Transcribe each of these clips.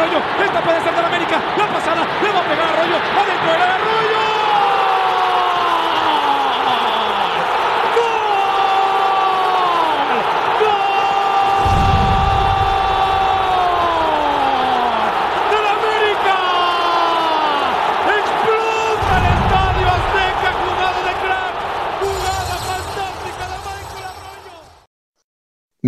Arroyo. Esta puede ser del América. La pasada le va a pegar a Arroyo. Adentro del Arroyo. ¡Gol! ¡Del América! ¡Explota el estadio Azteca! ¡Jugada de crack! ¡Jugada fantástica de Michael Arroyo!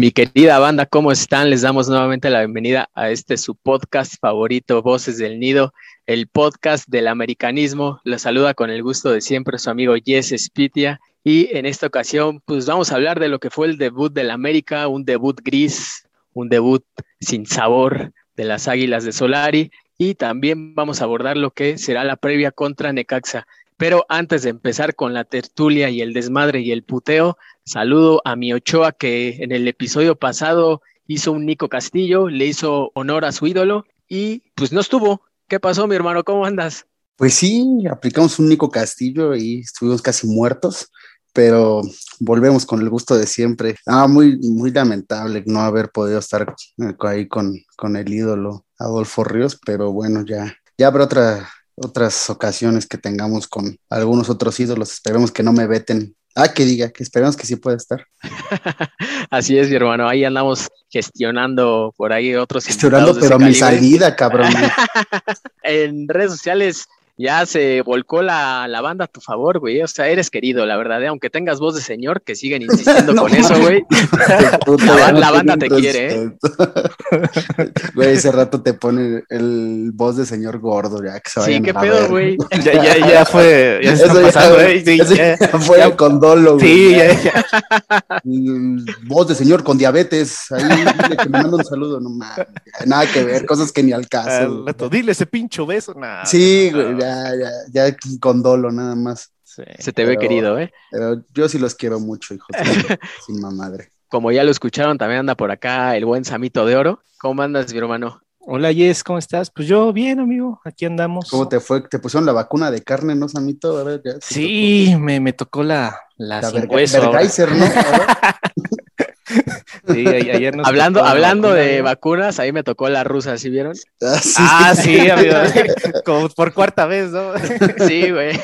Mi querida banda, ¿cómo están? Les damos nuevamente la bienvenida a este su podcast favorito, Voces del Nido, el podcast del americanismo. Les saluda con el gusto de siempre su amigo Jess Spitia. Y en esta ocasión, pues vamos a hablar de lo que fue el debut del América, un debut gris, un debut sin sabor de las Águilas de Solari. Y también vamos a abordar lo que será la previa contra Necaxa. Pero antes de empezar con la tertulia y el desmadre y el puteo, saludo a mi Ochoa que en el episodio pasado hizo un Nico Castillo, le hizo honor a su ídolo y pues no estuvo. ¿Qué pasó, mi hermano? ¿Cómo andas? Pues sí, aplicamos un Nico Castillo y estuvimos casi muertos, pero volvemos con el gusto de siempre. Ah, muy, muy lamentable no haber podido estar ahí con, con el ídolo Adolfo Ríos, pero bueno, ya, ya habrá otra, otras ocasiones que tengamos con algunos otros ídolos. Esperemos que no me veten. Ah, que diga, que esperemos que sí pueda estar. Así es, mi hermano. Ahí andamos gestionando por ahí otros. Gestionando, pero mi salida, cabrón. en redes sociales ya se volcó la, la banda a tu favor, güey. O sea, eres querido, la verdad. ¿eh? Aunque tengas voz de señor, que siguen insistiendo No con eso, güey. La banda te quiere, ¿eh? Güey, ese rato te pone el voz de señor gordo, ya que se Sí, qué pedo, güey. Ya, ya, ya fue, ya se Eso está ya, pasando, güey, ¿eh? Sí, eso ya. fue ya- con dolo, güey. Sí, ya, ya. Voz de señor con diabetes. Ahí dile que me manda un saludo, no mames. Nada que ver, cosas que ni al caso. Al güey. rato, dile ese pincho beso. Sí, güey. Ya, ya, ya con dolo, nada más. Sí. Se te ve querido, ¿eh? Pero yo sí los quiero mucho, hijos. de- Sin mamadre. Como ya lo escucharon, también anda por acá el buen Samito de Oro. ¿Cómo andas, mi hermano? Hola, Jess, ¿cómo estás? Pues yo bien, amigo, aquí andamos. ¿Cómo te fue? ¿Te pusieron la vacuna de carne, no, Samito? A ver, ya. te Sí, me, me tocó la, la, tocó. La sin hueso. ¿no? Sí, ayer nos Hablando, hablando vacuna, de amigo. vacunas, ahí me tocó la rusa, ¿sí vieron? Ah, sí. Ah, sí, amigo. Como por cuarta vez, ¿no? Sí, güey.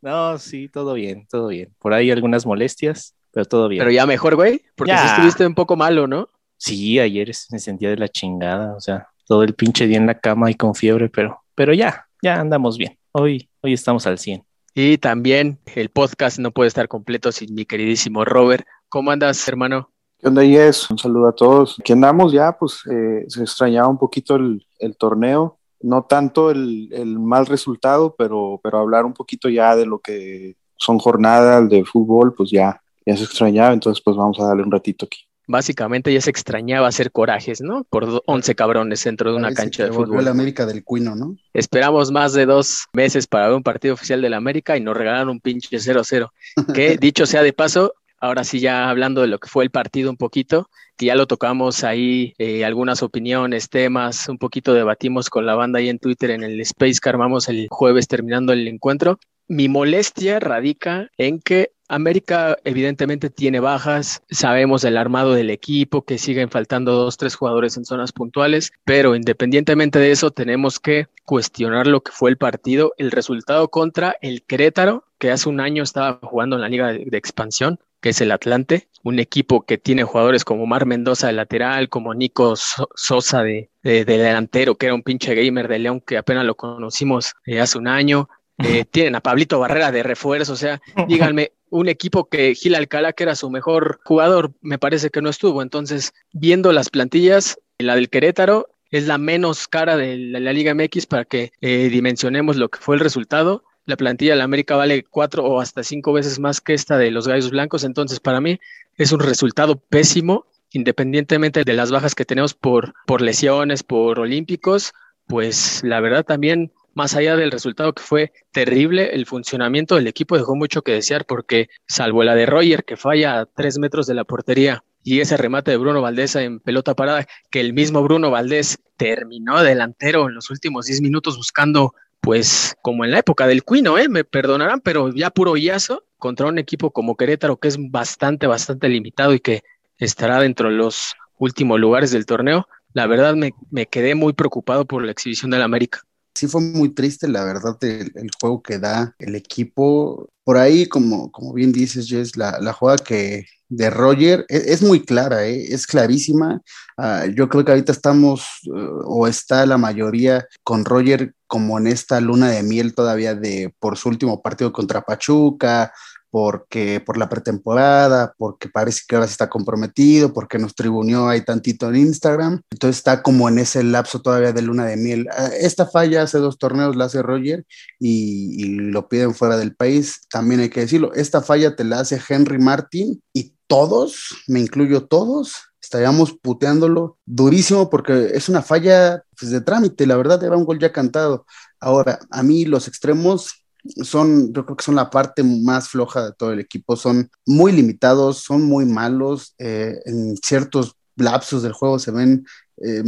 No, sí, todo bien, todo bien. Por ahí algunas molestias, pero todo bien. Pero ya mejor, güey, porque Ya. sí estuviste un poco malo, ¿no? Sí, ayer me sentía de la chingada, o sea, todo el pinche día en la cama y con fiebre, pero, pero ya, ya andamos bien. Hoy, hoy estamos al 100. Y también el podcast no puede estar completo sin mi queridísimo Robert. ¿Cómo andas, hermano? ¿Qué onda, Yes? Un saludo a todos. Aquí andamos ya, pues eh, se extrañaba un poquito el, el torneo, no tanto el, el mal resultado, pero, pero hablar un poquito ya de lo que son jornadas de fútbol, pues ya, ya se extrañaba, entonces pues vamos a darle un ratito aquí. Básicamente ya se extrañaba hacer corajes, ¿no? Por do- 11 cabrones dentro de una Parece cancha de fútbol. la América del Cuino, ¿no? Esperamos más de dos meses para ver un partido oficial del América y nos regalaron un pinche 0-0. Que dicho sea de paso, ahora sí ya hablando de lo que fue el partido un poquito, que ya lo tocamos ahí, eh, algunas opiniones, temas, un poquito debatimos con la banda ahí en Twitter en el space que armamos el jueves terminando el encuentro. Mi molestia radica en que América evidentemente tiene bajas, sabemos el armado del equipo, que siguen faltando dos, tres jugadores en zonas puntuales, pero independientemente de eso tenemos que cuestionar lo que fue el partido, el resultado contra el Querétaro, que hace un año estaba jugando en la liga de expansión, que es el Atlante, un equipo que tiene jugadores como Mar Mendoza de lateral, como Nico So- Sosa de, de- de delantero, que era un pinche gamer de León que apenas lo conocimos eh, hace un año. Eh, tienen a Pablito Barrera de refuerzo, o sea, díganme, un equipo que Gil Alcalá, que era su mejor jugador, me parece que no estuvo. Entonces, viendo las plantillas, la del Querétaro es la menos cara de la, la Liga MX para que eh, dimensionemos lo que fue el resultado. La plantilla de la América vale cuatro o hasta cinco veces más que esta de los Gallos Blancos. Entonces, para mí es un resultado pésimo, independientemente de las bajas que tenemos por, por lesiones, por olímpicos pues la verdad también, más allá del resultado que fue terrible, el funcionamiento del equipo dejó mucho que desear porque salvo la de Roger que falla a tres metros de la portería y ese remate de Bruno Valdés en pelota parada, que el mismo Bruno Valdés terminó delantero en los últimos 10 minutos buscando, pues como en la época del Cuino, ¿eh? me perdonarán, pero ya puro guiazo contra un equipo como Querétaro que es bastante, bastante limitado y que estará dentro de los últimos lugares del torneo. La verdad me, me quedé muy preocupado por la exhibición del América sí fue muy triste, la verdad, el, juego que da el equipo. Por ahí, como, como bien dices, Jess, la, la jugada que de Roger es, es muy clara, ¿eh? es clarísima. Uh, yo creo que ahorita estamos, uh, o está la mayoría con Roger como en esta luna de miel todavía de por su último partido contra Pachuca, porque por la pretemporada, porque parece que ahora está comprometido, porque nos tribunió ahí tantito en Instagram. Entonces está como en ese lapso todavía de luna de miel. Ah, esta falla hace dos torneos la hace Roger y, y, lo piden fuera del país. También hay que decirlo, esta falla te la hace Henry Martin y todos, me incluyo todos, estaríamos puteándolo durísimo porque es una falla pues, de trámite, la verdad era un gol ya cantado. Ahora, a mí los extremos son, yo creo que son la parte más floja de todo el equipo, son muy limitados, son muy malos, eh, en ciertos lapsos del juego se ven eh,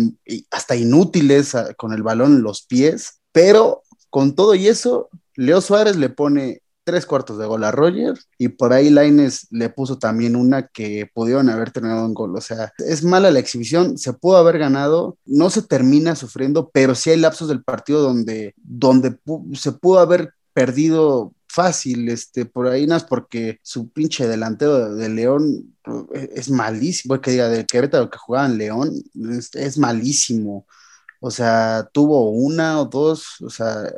hasta inútiles a, con el balón en los pies, pero con todo y eso, Leo Suárez le pone tres cuartos de gol a Roger y por ahí Laines le puso también una que pudieron haber terminado en gol. O sea, es mala la exhibición, se pudo haber ganado, no se termina sufriendo, pero sí hay lapsos del partido donde, donde se pudo haber perdido fácil, este, por ahí más porque su pinche delantero de León es malísimo, que diga de Querétaro que jugaba en León, es, es malísimo. O sea, tuvo una o dos, o sea,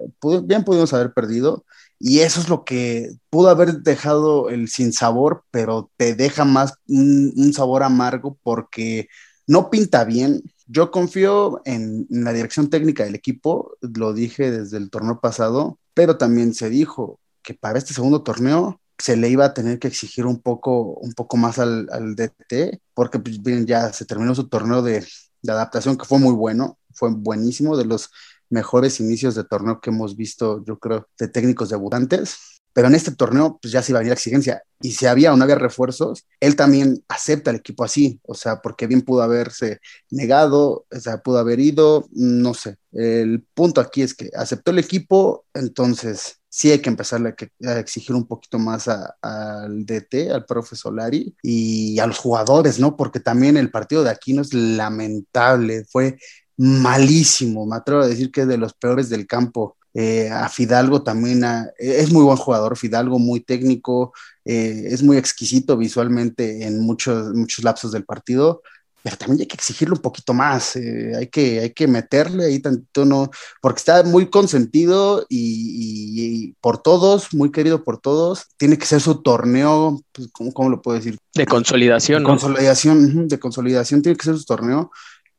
bien pudimos haber perdido. Y eso es lo que pudo haber dejado el sin sabor, pero te deja más un, sabor amargo porque no pinta bien. Yo confío en, en, la dirección técnica del equipo, lo dije desde el torneo pasado, pero también se dijo que para este segundo torneo se le iba a tener que exigir un poco, un poco más al, al DT, porque pues, bien, ya se terminó su torneo de, de adaptación, que fue muy bueno, fue buenísimo, de los mejores inicios de torneo que hemos visto, yo creo, de técnicos debutantes. Pero en este torneo, pues ya se iba a venir la exigencia. Y si había o no había refuerzos, él también acepta el equipo así. O sea, porque bien pudo haberse negado, o sea, pudo haber ido, no sé. El punto aquí es que aceptó el equipo, entonces sí hay que empezarle a, a exigir un poquito más al DT, al profe Solari y a los jugadores, ¿no? Porque también el partido de Aquino es lamentable. Fue malísimo, me atrevo a decir que es de los peores del campo. Eh, a Fidalgo también a, es muy buen jugador, Fidalgo muy técnico, eh, es muy exquisito visualmente en muchos, muchos lapsos del partido, pero también hay que exigirle un poquito más, eh, hay, que, hay que meterle ahí tanto, no, porque está muy consentido y, y, y, por todos, muy querido por todos, tiene que ser su torneo, pues, ¿cómo, cómo lo puedo decir? De consolidación. De consolidación, de consolidación tiene que ser su torneo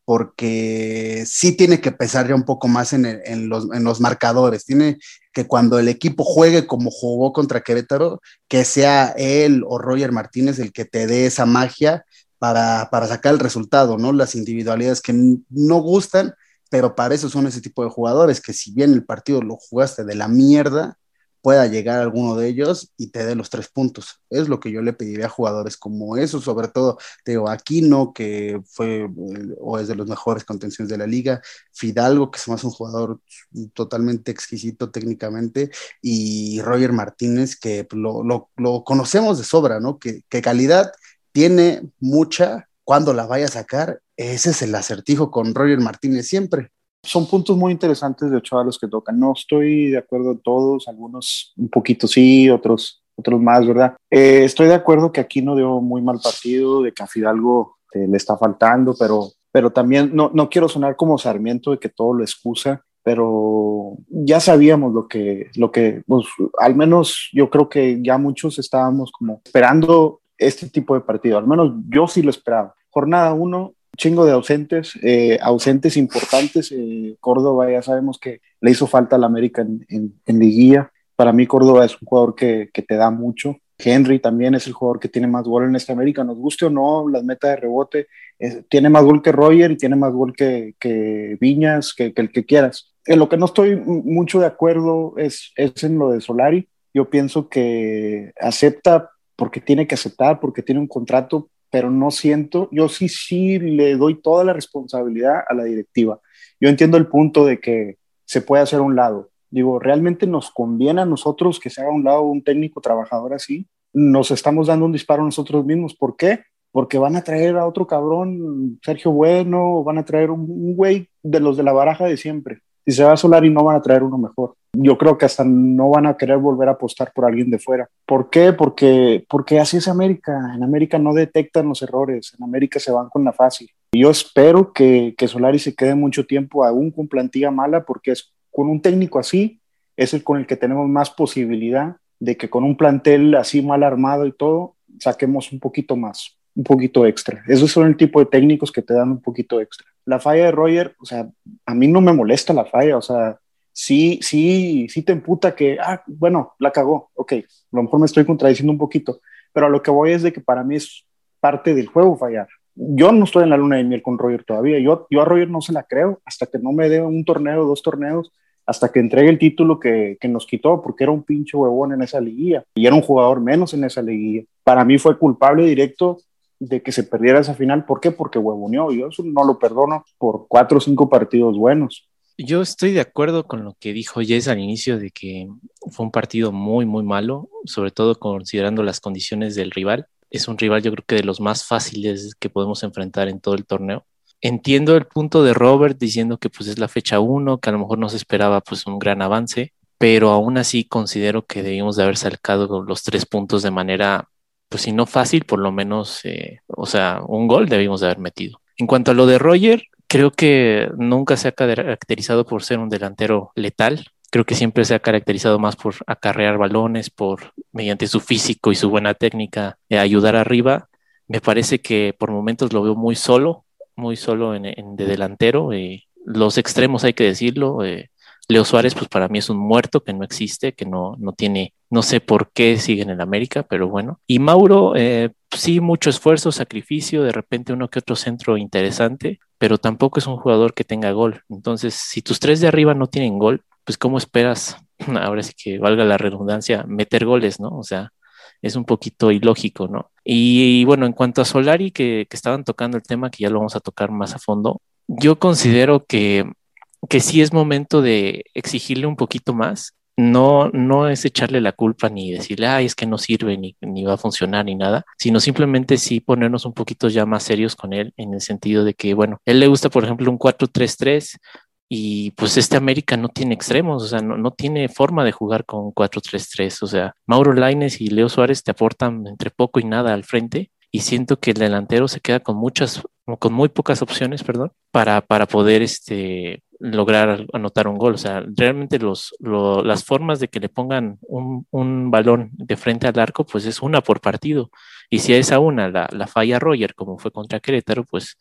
porque sí tiene que pesar ya un poco más en, en, los, en, los, marcadores. Tiene que cuando el equipo juegue como jugó contra Querétaro, que sea él o Roger Martínez el que te dé esa magia para, para sacar el resultado, ¿no? Las individualidades que no gustan, pero para eso son ese tipo de jugadores, que si bien el partido lo jugaste de la mierda, pueda llegar alguno de ellos y te dé los tres puntos. Es lo que yo le pediría a jugadores como eso, sobre todo Teo Aquino, que fue o es de los mejores contenciones de la liga, Fidalgo, que es más un jugador totalmente exquisito técnicamente, y Roger Martínez, que lo, lo, lo conocemos de sobra, ¿no? Que, que calidad tiene mucha, cuando la vaya a sacar, ese es el acertijo con Roger Martínez siempre son puntos muy interesantes de Ochoa los que tocan. No estoy de acuerdo en todos, algunos un poquito sí, otros, otros más, ¿verdad? Eh, estoy de acuerdo que aquí no dio muy mal partido, de que a Fidalgo eh, le está faltando, pero, pero también no, no quiero sonar como Sarmiento de que todo lo excusa, pero ya sabíamos lo que, lo que pues, al menos yo creo que ya muchos estábamos como esperando este tipo de partido, al menos yo sí lo esperaba. Jornada uno, chingo de ausentes, eh, ausentes importantes. Eh, Córdoba ya sabemos que le hizo falta al América en, en, en, liguilla. Para mí Córdoba es un jugador que, que, te da mucho. Henry también es el jugador que tiene más gol en esta América. Nos guste o no, las metas de rebote tiene más gol que Roger y tiene más gol que, que Viñas, que, que, el que quieras. En lo que no estoy mucho de acuerdo es, es en lo de Solari. Yo pienso que acepta porque tiene que aceptar, porque tiene un contrato, pero no siento, yo sí, sí le doy toda la responsabilidad a la directiva. Yo entiendo el punto de que se puede hacer a un lado. Digo, ¿realmente nos conviene a nosotros que se haga a un lado un técnico trabajador así? Nos estamos dando un disparo nosotros mismos. ¿Por qué? Porque van a traer a otro cabrón, Sergio Bueno, van a traer un güey de los de la baraja de siempre. Si se va a Solari no van a traer uno mejor yo creo que hasta no van a querer volver a apostar por alguien de fuera. ¿Por qué? Porque, porque así es América. En América no detectan los errores, en América se van con la fácil. Yo espero que, que Solari se quede mucho tiempo aún con plantilla mala, porque es con un técnico así es el con el que tenemos más posibilidad de que con un plantel así mal armado y todo, saquemos un poquito más, un poquito extra. Esos son el tipo de técnicos que te dan un poquito extra. La falla de Roger, o sea, a mí no me molesta la falla, o sea, sí, sí, sí te emputa que, ah, bueno, la cagó, ok, a lo mejor me estoy contradiciendo un poquito, pero a lo que voy es de que para mí es parte del juego fallar. Yo no estoy en la luna de miel con Roger todavía, yo, yo a Roger no se la creo hasta que no me dé un torneo, dos torneos, hasta que entregue el título que, que, nos quitó, porque era un pinche huevón en esa liguilla y era un jugador menos en esa liguilla. Para mí fue culpable directo de que se perdiera esa final. ¿Por qué? Porque huevoneó. Yo eso no lo perdono por cuatro o cinco partidos buenos. Yo estoy de acuerdo con lo que dijo Jess al inicio de que fue un partido muy, muy malo, sobre todo considerando las condiciones del rival. Es un rival yo creo que de los más fáciles que podemos enfrentar en todo el torneo. Entiendo el punto de Robert diciendo que pues es la fecha 1, que a lo mejor no se esperaba pues un gran avance, pero aún así considero que debimos de haber sacado los tres puntos de manera, pues si no fácil, por lo menos, eh, o sea, un gol debimos de haber metido. En cuanto a lo de Roger, creo que nunca se ha caracterizado por ser un delantero letal. Creo que siempre se ha caracterizado más por acarrear balones, por mediante su físico y su buena técnica eh, ayudar arriba. Me parece que por momentos lo veo muy solo, muy solo en, de delantero. Los extremos hay que decirlo. Eh, Leo Suárez, pues para mí es un muerto que no existe, que no, no tiene, no sé por qué siguen en América, pero bueno. Y Mauro, eh, sí, mucho esfuerzo, sacrificio, de repente uno que otro centro interesante, pero tampoco es un jugador que tenga gol. Entonces, si tus tres de arriba no tienen gol, pues ¿cómo esperas, ahora sí que valga la redundancia, meter goles, ¿no? O sea, es un poquito ilógico, ¿no? Y, bueno, en cuanto a Solari, que, que estaban tocando el tema, que ya lo vamos a tocar más a fondo, yo considero que que sí es momento de exigirle un poquito más. No, no es echarle la culpa ni decirle, ay, es que no sirve ni, ni va a funcionar ni nada, sino simplemente sí ponernos un poquito ya más serios con él en el sentido de que, bueno, él le gusta, por ejemplo, un 4-3-3 y pues este América no tiene extremos, o sea, no, no tiene forma de jugar con 4-3-3, o sea, Mauro Laines y Leo Suárez te aportan entre poco y nada al frente y siento que el delantero se queda con muchas, con muy pocas opciones, perdón, para, para poder este, lograr anotar un gol. O sea, realmente los, las formas de que le pongan un, un, balón de frente al arco, pues es una por partido. Y si a esa una la, la falla Roger, como fue contra Querétaro, pues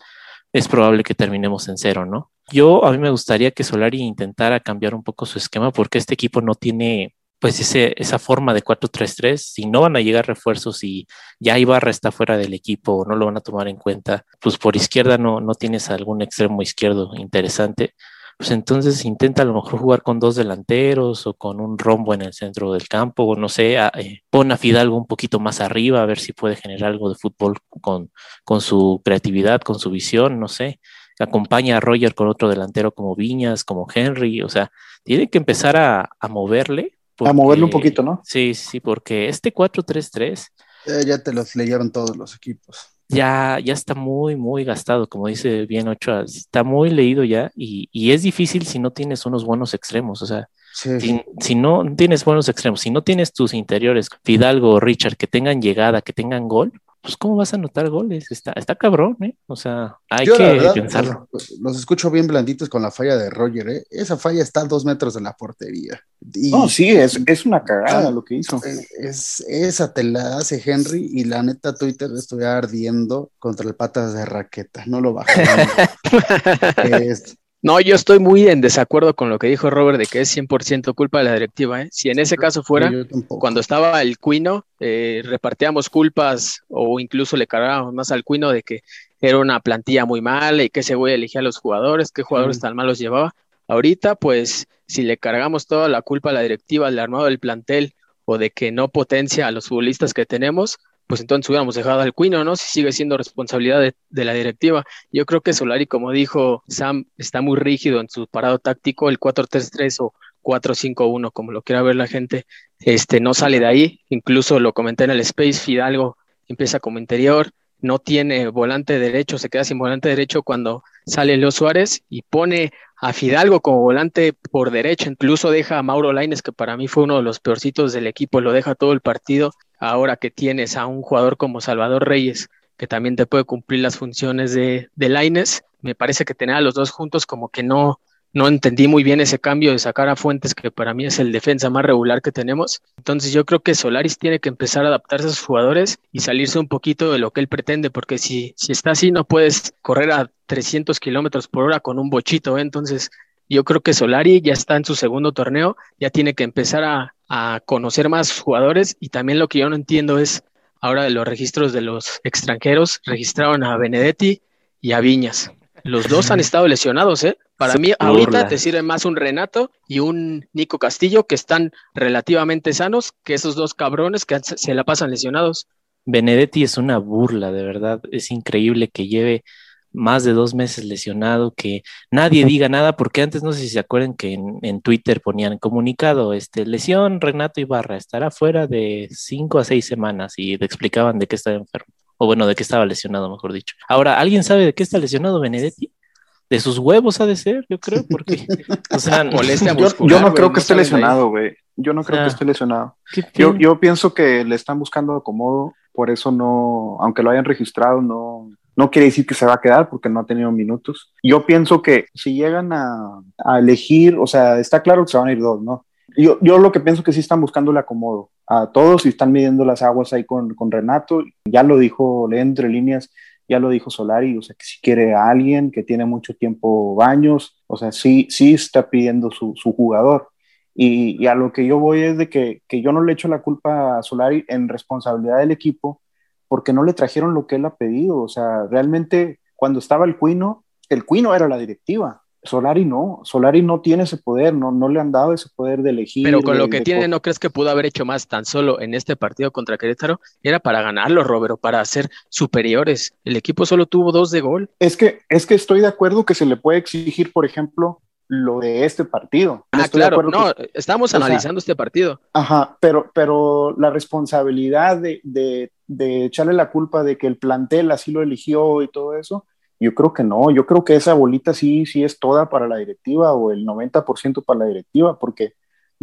es probable que terminemos en cero, ¿no? Yo a mí me gustaría que Solari intentara cambiar un poco su esquema porque este equipo no tiene pues ese, esa forma de 4-3-3, si no van a llegar refuerzos y ya Ibarra está fuera del equipo o no lo van a tomar en cuenta, pues por izquierda no, no tienes algún extremo izquierdo interesante, pues entonces intenta a lo mejor jugar con dos delanteros o con un rombo en el centro del campo, o no sé, eh, pon a Fidalgo un poquito más arriba a ver si puede generar algo de fútbol con, con su creatividad, con su visión, no sé. Acompaña a Roger con otro delantero como Viñas, como Henry, o sea, tiene que empezar a, a moverle. a moverle un poquito, ¿no? Sí, sí, porque este 4-3-3. Eh, ya te los leyeron todos los equipos ya, ya está muy, muy gastado, como dice bien Ochoa, está muy leído ya y, y es difícil si no tienes unos buenos extremos, o sea, sí. si, si, no tienes buenos extremos, si no tienes tus interiores, Fidalgo o Richard, que tengan llegada, que tengan gol, pues ¿cómo vas a anotar goles? Está, está cabrón, ¿eh? O sea, hay Yo, que verdad, pensarlo. Los, los, escucho bien blanditos con la falla de Roger, ¿eh? Esa falla está a dos metros de la portería. Y, no, sí, es, es una cagada lo que hizo. Es, esa te la hace Henry y la neta Twitter estoy ardiendo contra el patas de raqueta, no lo bajaron. es, no, yo estoy muy en desacuerdo con lo que dijo Robert de que es 100% culpa de la directiva. ¿eh? Si en ese caso fuera, cuando estaba el Cuino, eh, repartíamos culpas o incluso le cargábamos más al Cuino de que era una plantilla muy mala y que ese güey elegía a los jugadores, qué jugadores tan malos llevaba. Ahorita, pues, si le cargamos toda la culpa a la directiva, al armado del plantel o de que no potencia a los futbolistas que tenemos, pues entonces hubiéramos dejado al Cuino, ¿no? Si sigue siendo responsabilidad de, la directiva. Yo creo que Solari, como dijo Sam, está muy rígido en su parado táctico, el 4-3-3 o 4-5-1, como lo quiera ver la gente, este, no sale de ahí. Incluso lo comenté en el Space, Fidalgo empieza como interior, no tiene volante derecho, se queda sin volante derecho cuando sale Leo Suárez y pone a Fidalgo como volante por derecha, incluso deja a Mauro Laines, que para mí fue uno de los peorcitos del equipo, lo deja todo el partido, ahora que tienes a un jugador como Salvador Reyes, que también te puede cumplir las funciones de, de Laines, me parece que tener a los dos juntos como que no, no entendí muy bien ese cambio de sacar a Fuentes, que para mí es el defensa más regular que tenemos. Entonces yo creo que Solaris tiene que empezar a adaptarse a sus jugadores y salirse un poquito de lo que él pretende, porque si, si está así no puedes correr a 300 kilómetros por hora con un bochito. ¿eh? Entonces yo creo que Solari ya está en su segundo torneo, ya tiene que empezar a, a conocer más jugadores y también lo que yo no entiendo es ahora de los registros de los extranjeros, registraron a Benedetti y a Viñas. Los dos han estado lesionados, ¿eh? Para mí, ahorita te sirve más un Renato y un Nico Castillo que están relativamente sanos que esos dos cabrones que se la pasan lesionados. Benedetti es una burla, de verdad. Es increíble que lleve más de dos meses lesionado, que nadie diga nada, porque antes no sé si se acuerdan que en, Twitter ponían comunicado, este, lesión Renato Ibarra, estará fuera de cinco a seis semanas y le explicaban de qué estaba enfermo, o bueno, de qué estaba lesionado, mejor dicho. Ahora, ¿alguien sabe de qué está lesionado Benedetti? de sus huevos ha de ser, yo creo, porque, o sea, molestia yo, yo no creo que esté lesionado, güey. Yo no creo que esté lesionado. Yo, yo pienso que le están buscando acomodo, por eso no, aunque lo hayan registrado, no, no quiere decir que se va a quedar porque no ha tenido minutos. Yo pienso que si llegan a, a elegir, o sea, está claro que se van a ir dos, ¿no? Yo, yo lo que pienso que sí están buscando el acomodo a todos y están midiendo las aguas ahí con, con Renato. Ya lo dijo, lee entre líneas, ya lo dijo Solari, o sea, que si quiere a alguien que tiene mucho tiempo baños, o sea, sí, sí está pidiendo su, su jugador. Y, a lo que yo voy es de que, que, yo no le echo la culpa a Solari en responsabilidad del equipo, porque no le trajeron lo que él ha pedido. O sea, realmente cuando estaba el Cuino, el Cuino era la directiva. Solari no, Solari no tiene ese poder, no, no le han dado ese poder de elegir. Pero con lo que tiene, ¿no crees que pudo haber hecho más tan solo en este partido contra Querétaro? Era para ganarlo, Robert, para ser superiores. El equipo solo tuvo dos de gol. Es que, es que estoy de acuerdo que se le puede exigir, por ejemplo, lo de este partido. Ah, claro, no, estamos analizando este partido. Ajá, pero, pero la responsabilidad de, de, de echarle la culpa de que el plantel así lo eligió y todo eso, yo creo que no, yo creo que esa bolita sí, sí es toda para la directiva o el 90% para la directiva, porque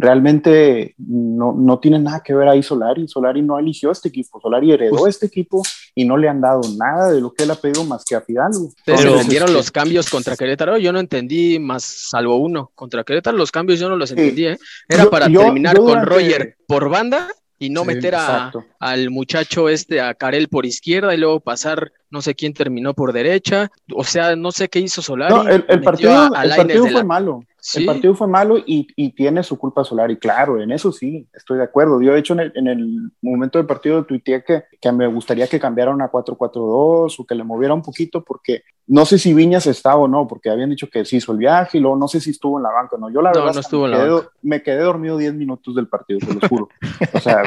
realmente no, no, tiene nada que ver ahí Solari. Solari no eligió este equipo, Solari heredó pues este equipo y no le han dado nada de lo que él ha pedido más que a Fidalgo. Pero vendieron los cambios contra Querétaro, yo no entendí más salvo uno. Contra Querétaro los cambios yo no los entendí, ¿eh? Era para terminar con Roger por banda y no meter a, al muchacho este, a Karel por izquierda y luego pasar, no sé quién terminó por derecha, o sea, no sé qué hizo Solari. No, el, partido, el partido fue malo. El partido fue malo y, y, tiene su culpa Solari, claro, en eso sí, estoy de acuerdo. Yo, de hecho, en el, en el momento del partido tuiteé que, que me gustaría que cambiaran a 4-4-2 o que le moviera un poquito, porque no sé si Viñas estaba o no, porque habían dicho que sí hizo el viaje y luego no sé si estuvo en la banca o no. Yo, la verdad, no estuvo me, en quedé, me quedé dormido 10 minutos del partido, te lo juro. o sea,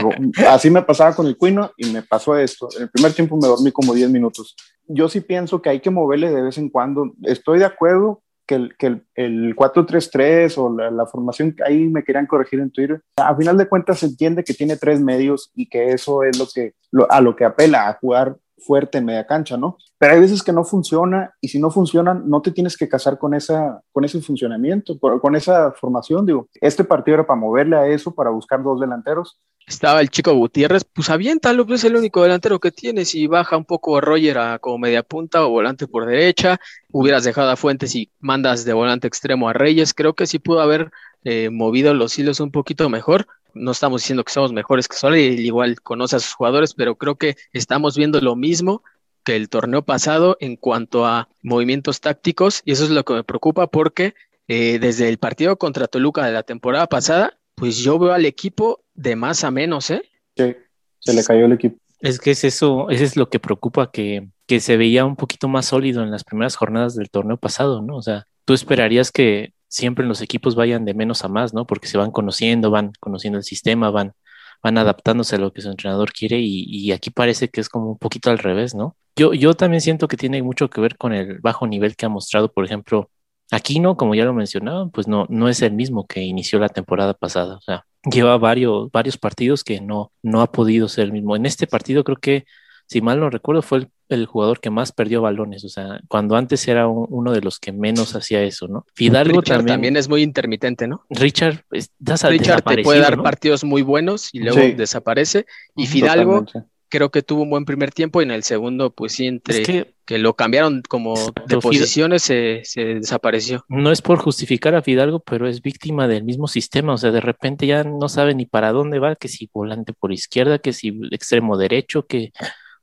así me pasaba con el Cuino y me pasó esto. En el primer tiempo me dormí como 10 minutos. Yo sí pienso que hay que moverle de vez en cuando. Estoy de acuerdo el, que el, 4-3-3 o la, formación que ahí me querían corregir en Twitter, a final de cuentas se entiende que tiene tres medios y que eso es lo que, a lo que apela a jugar fuerte en media cancha, ¿no? Pero hay veces que no funciona y si no funcionan, no te tienes que casar con, esa, con ese funcionamiento, con esa formación, digo. Este partido era para moverle a eso, para buscar dos delanteros. Estaba el chico Gutiérrez, pues aviéntalo, pues es el único delantero que tienes y baja un poco a Roger a como media punta o volante por derecha, hubieras dejado a Fuentes y mandas de volante extremo a Reyes, creo que sí pudo haber eh, movido los hilos un poquito mejor, no estamos diciendo que somos mejores que Solari, igual conoce a sus jugadores, pero creo que estamos viendo lo mismo que el torneo pasado en cuanto a movimientos tácticos y eso es lo que me preocupa porque eh, desde el partido contra Toluca de la temporada pasada, pues yo veo al equipo de más a menos, ¿eh? Sí, se le cayó el equipo. Es que es eso, eso es lo que preocupa, que, que se veía un poquito más sólido en las primeras jornadas del torneo pasado, ¿no? O sea, tú esperarías que siempre los equipos vayan de menos a más, ¿no? Porque se van conociendo, van conociendo el sistema, van, van adaptándose a lo que su entrenador quiere y, aquí parece que es como un poquito al revés, ¿no? Yo, yo también siento que tiene mucho que ver con el bajo nivel que ha mostrado, por ejemplo, Aquino, como ya lo mencionaba, pues no, no es el mismo que inició la temporada pasada. O sea, lleva varios, varios partidos que no, no ha podido ser el mismo. En este partido creo que, si mal no recuerdo, fue el, el jugador que más perdió balones. O sea, cuando antes era un, uno de los que menos hacía eso, ¿no? Fidalgo también, también, es muy intermitente, ¿no? Richard, pues, Richard te puede dar ¿no? partidos muy buenos y luego sí. desaparece. Y Fidalgo Totalmente creo que tuvo un buen primer tiempo y en el segundo, pues sí, entre es que, que, lo cambiaron como de posiciones, se, se, desapareció. No es por justificar a Fidalgo, pero es víctima del mismo sistema, o sea, de repente ya no sabe ni para dónde va, que si volante por izquierda, que si extremo derecho, que,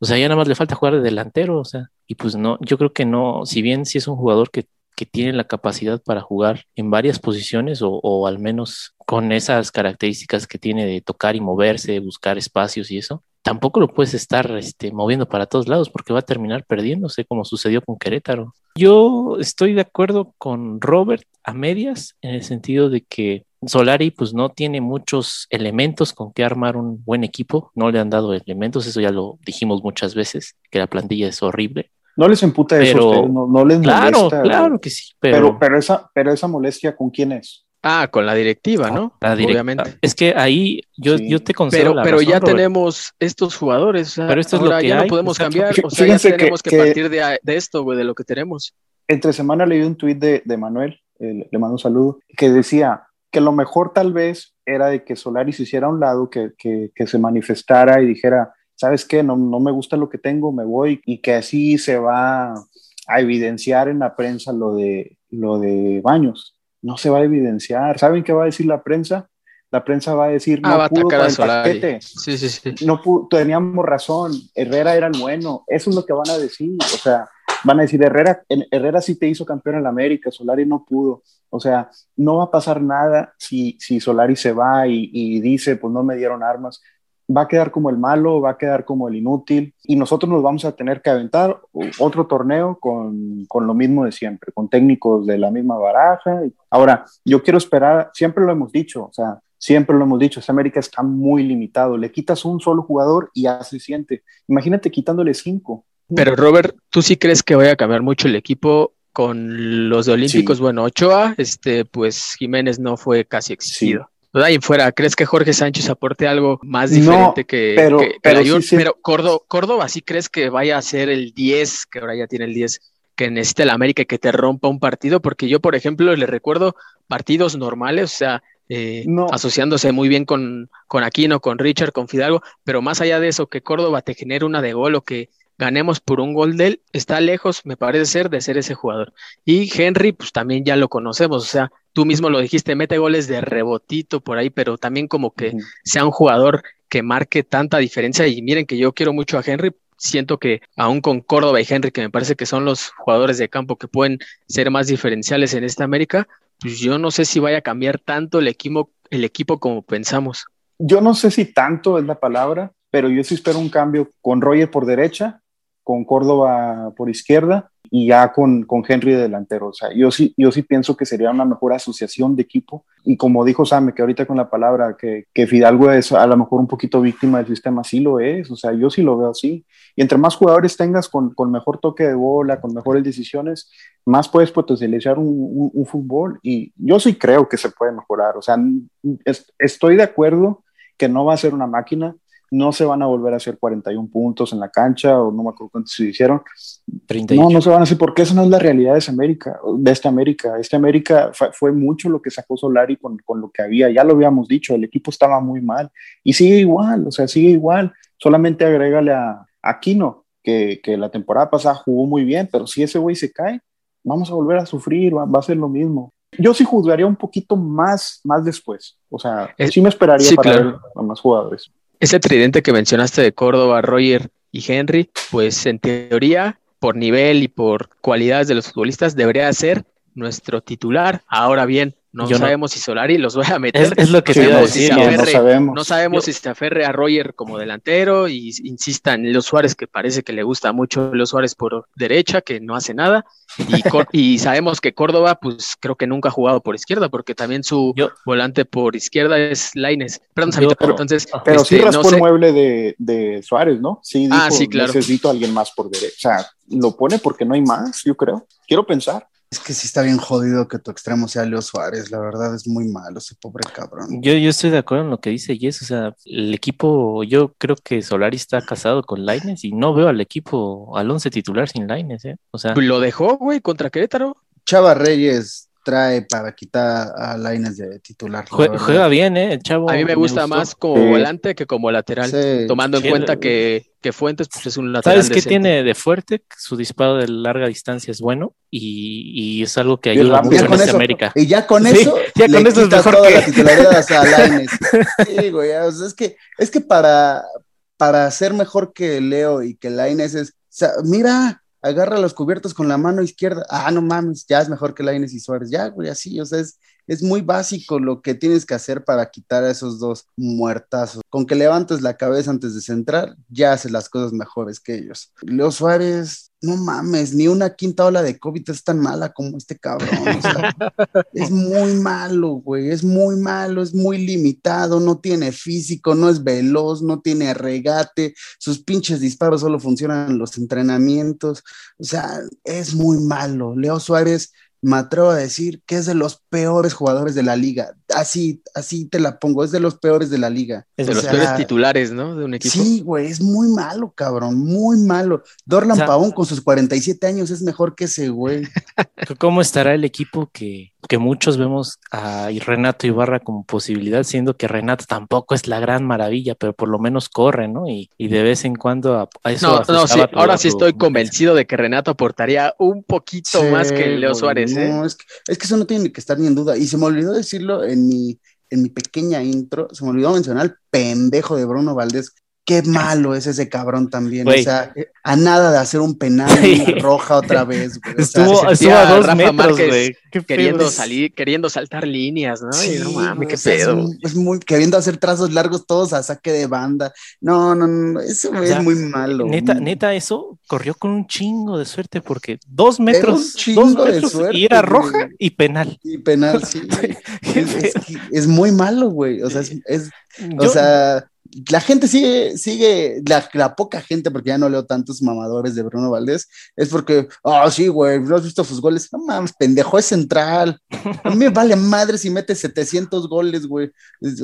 o sea, ya nada más le falta jugar de delantero, o sea, y pues no, yo creo que no, si bien sí es un jugador que que tiene la capacidad para jugar en varias posiciones o, o, al menos con esas características que tiene de tocar y moverse, buscar espacios y eso, tampoco lo puedes estar este, moviendo para todos lados porque va a terminar perdiéndose como sucedió con Querétaro. Yo estoy de acuerdo con Robert a medias en el sentido de que Solari pues no tiene muchos elementos con que armar un buen equipo, no le han dado elementos, eso ya lo dijimos muchas veces, que la plantilla es horrible. No les emputa pero, eso, no, no, les claro, molesta. Claro que sí, pero... pero... Pero, esa, pero esa molestia, ¿con quién es? Ah, con la directiva, ¿no? La directiva. Obviamente. Es que ahí yo, sí. yo te concedo Pero, la pero razón, ya Robert. tenemos estos jugadores. O sea, pero esto es lo que ya hay. no podemos cambiar. O sea, Fíjense ya tenemos que, que, que partir de, de, esto, güey, de lo que tenemos. Entre semana leí un tuit de, de, Manuel, eh, le mando un saludo, que decía que lo mejor tal vez era de que Solari se hiciera a un lado, que, que, que se manifestara y dijera, ¿sabes qué? No, no me gusta lo que tengo, me voy, y que así se va a evidenciar en la prensa lo de, lo de Baños. No se va a evidenciar. ¿Saben qué va a decir la prensa? La prensa va a decir, ah, no va pudo con el paquete. Sí, sí, sí. No pudo, teníamos razón, Herrera era el bueno. Eso es lo que van a decir. O sea, van a decir, Herrera, Herrera sí te hizo campeón en la América, Solari no pudo. O sea, no va a pasar nada si, si Solari se va y, dice, pues no me dieron armas va a quedar como el malo, va a quedar como el inútil y nosotros nos vamos a tener que aventar otro torneo con, con, lo mismo de siempre, con técnicos de la misma baraja. Ahora, yo quiero esperar, siempre lo hemos dicho, o sea, siempre lo hemos dicho, ese América está muy limitado, le quitas un solo jugador y ya se siente. Imagínate quitándole cinco. Pero Robert, ¿tú sí crees que vaya a cambiar mucho el equipo con los de Olímpicos? Sí. Bueno, Ochoa, este, pues Jiménez no fue casi exigido. Sí de ahí fuera, ¿crees que Jorge Sánchez aporte algo más diferente no, que, pero, que, que pero, sí, pero Córdoba, Córdoba, ¿sí crees que vaya a ser el 10, que ahora ya tiene el 10, que necesita el América que te rompa un partido? Porque yo, por ejemplo, le recuerdo partidos normales, o sea, eh, no. asociándose muy bien con, con Aquino, con Richard, con Fidalgo, pero más allá de eso, que Córdoba te genere una de gol o que ganemos por un gol de él, está lejos, me parece ser, de ser ese jugador. Y Henry, pues también ya lo conocemos, o sea, tú mismo lo dijiste, mete goles de rebotito por ahí, pero también como que sea un jugador que marque tanta diferencia. Y miren que yo quiero mucho a Henry, siento que aún con Córdoba y Henry, que me parece que son los jugadores de campo que pueden ser más diferenciales en esta América, pues yo no sé si vaya a cambiar tanto el equipo, el equipo como pensamos. Yo no sé si tanto es la palabra, pero yo sí espero un cambio con Roger por derecha, con Córdoba por izquierda y ya con, con Henry de delantero. O sea, yo sí, yo sí pienso que sería una mejor asociación de equipo. Y como dijo Same, que ahorita con la palabra que, que Fidalgo es a lo mejor un poquito víctima del sistema, sí lo es. O sea, yo sí lo veo así. Y entre más jugadores tengas con, con mejor toque de bola, con mejores decisiones, más puedes potencializar un fútbol. Y yo sí creo que se puede mejorar. O sea, es, estoy de acuerdo que no va a ser una máquina, no se van a volver a hacer 41 puntos en la cancha, o no me acuerdo cuántos se hicieron. 38. No, no se van a hacer, porque esa no es la realidad de esta América. De esta América. Esta América fue, fue mucho lo que sacó Solari con, con, lo que había, ya lo habíamos dicho, el equipo estaba muy mal, y sigue igual, o sea, sigue igual. Solamente agrégale a Aquino, que, que la temporada pasada jugó muy bien, pero si ese güey se cae, vamos a volver a sufrir, va, va a ser lo mismo yo sí juzgaría un poquito más, más después. O sea, es, sí me esperaría sí, para claro. ver a más jugadores. Ese tridente que mencionaste de Córdoba, Roger y Henry, pues en teoría, por nivel y por cualidades de los futbolistas, debería ser nuestro titular. Ahora bien, No Yo no- sabemos si Solari los va a meter. Es, es lo que Sí, te iba a no, sí, decir. sí, ver, no sabemos. No sabemos Yo- si se aferre a Roger como delantero y insista en Leo Suárez, que parece que le gusta mucho Leo Suárez por derecha, que no hace nada. Y, sabemos que Córdoba, pues creo que nunca ha jugado por izquierda, porque también su Yo- volante por izquierda es Laines. Perdón, Samito, pero- entonces. Pero sí este, raspó no el sé- mueble de, de Suárez, ¿no? Sí, Ah, dijo, sí, claro. necesito a alguien más por derecha. O sea, lo pone porque no hay más, yo creo. Quiero pensar. Es que sí está bien jodido que tu extremo sea Leo Suárez, la verdad es muy malo ese pobre cabrón. Yo, yo estoy de acuerdo en lo que dice Jess, o sea, el equipo, yo creo que Solari está casado con Laines y no veo al equipo, al once titular sin Laines, ¿eh? O sea, Lo dejó, güey, contra Querétaro. Chava Reyes trae para quitar a Laines de titular. jue- juega bien, ¿eh? El chavo. A mí me gusta más como Sí. volante que como lateral, Sí. tomando en cuenta el- que, que Fuentes pues, es un lateral. ¿Sabes qué decente. tiene de fuerte? Su disparo de larga distancia es bueno y, y es algo que ayuda mucho Ya en este eso, América. Y ya con Sí, eso, ya le con eso es mejor toda que- la titularidad hacia Lainez. Sí, güey, o sea, es que, es que para, para ser mejor que Leo y que Lainez es, o sea, mira, agarra los cubiertos con la mano izquierda. Ah, no mames, ya es mejor que Lainez y Suárez. Ya, güey, así, o sea, es, es muy básico lo que tienes que hacer para quitar a esos dos muertazos. Con que levantes la cabeza antes de centrar, ya haces las cosas mejores que ellos. Leo Suárez, no mames, ni una quinta ola de COVID es tan mala como este cabrón. O sea, es muy malo, güey, es muy malo, es muy limitado, no tiene físico, no es veloz, no tiene regate, sus pinches disparos solo funcionan en los entrenamientos. O sea, es muy malo. Leo Suárez me atrevo a decir que es de los peores jugadores de la liga. Así, así te la pongo, es de los peores de la liga. Es De O los sea, peores titulares, ¿no? De un equipo. Sí, güey, es muy malo, cabrón, muy malo. Dorlan O sea- Pavón con sus 47 años es mejor que ese güey. ¿Cómo estará el equipo que, que muchos vemos a Renato Ibarra como posibilidad, siendo que Renato tampoco es la gran maravilla, pero por lo menos corre, ¿no? Y, y de vez en cuando a, a eso No, no, ajustaba sí, tu- ahora sí tu- estoy convencido de que Renato aportaría un poquito Sí, más que Leo Suárez, ¿eh? no, es, que, es que eso no tiene que estar ni en duda. Y se me olvidó decirlo en mi, en mi pequeña intro, se me olvidó mencionar al pendejo de Bruno Valdés. Qué malo es ese cabrón también. O sea, a nada de hacer un penal, roja otra vez. güey. O sea, Estuvo, se estuvo sentía a dos Rafa metros, güey. Queriendo pedo. salir, queriendo saltar líneas, ¿no? Sí, y no mames, qué es pedo. un- Es, muy queriendo hacer trazos largos todos a saque de banda. No, no, no, güey O sea, es muy malo. Neta, muy- neta, eso corrió con un chingo de suerte porque dos metros, chingo dos de metros suerte, y era güey. roja y penal. Y penal, sí. güey. es, es muy malo, güey. O sea, es, es- o Yo- sea, la gente sigue, sigue, la, la poca gente, porque ya no leo tantos mamadores de Bruno Valdés, es porque, ah, sí, güey, ¿no has visto sus goles? No mames, pendejo, es central. A mí me vale madre si mete 700 goles, güey.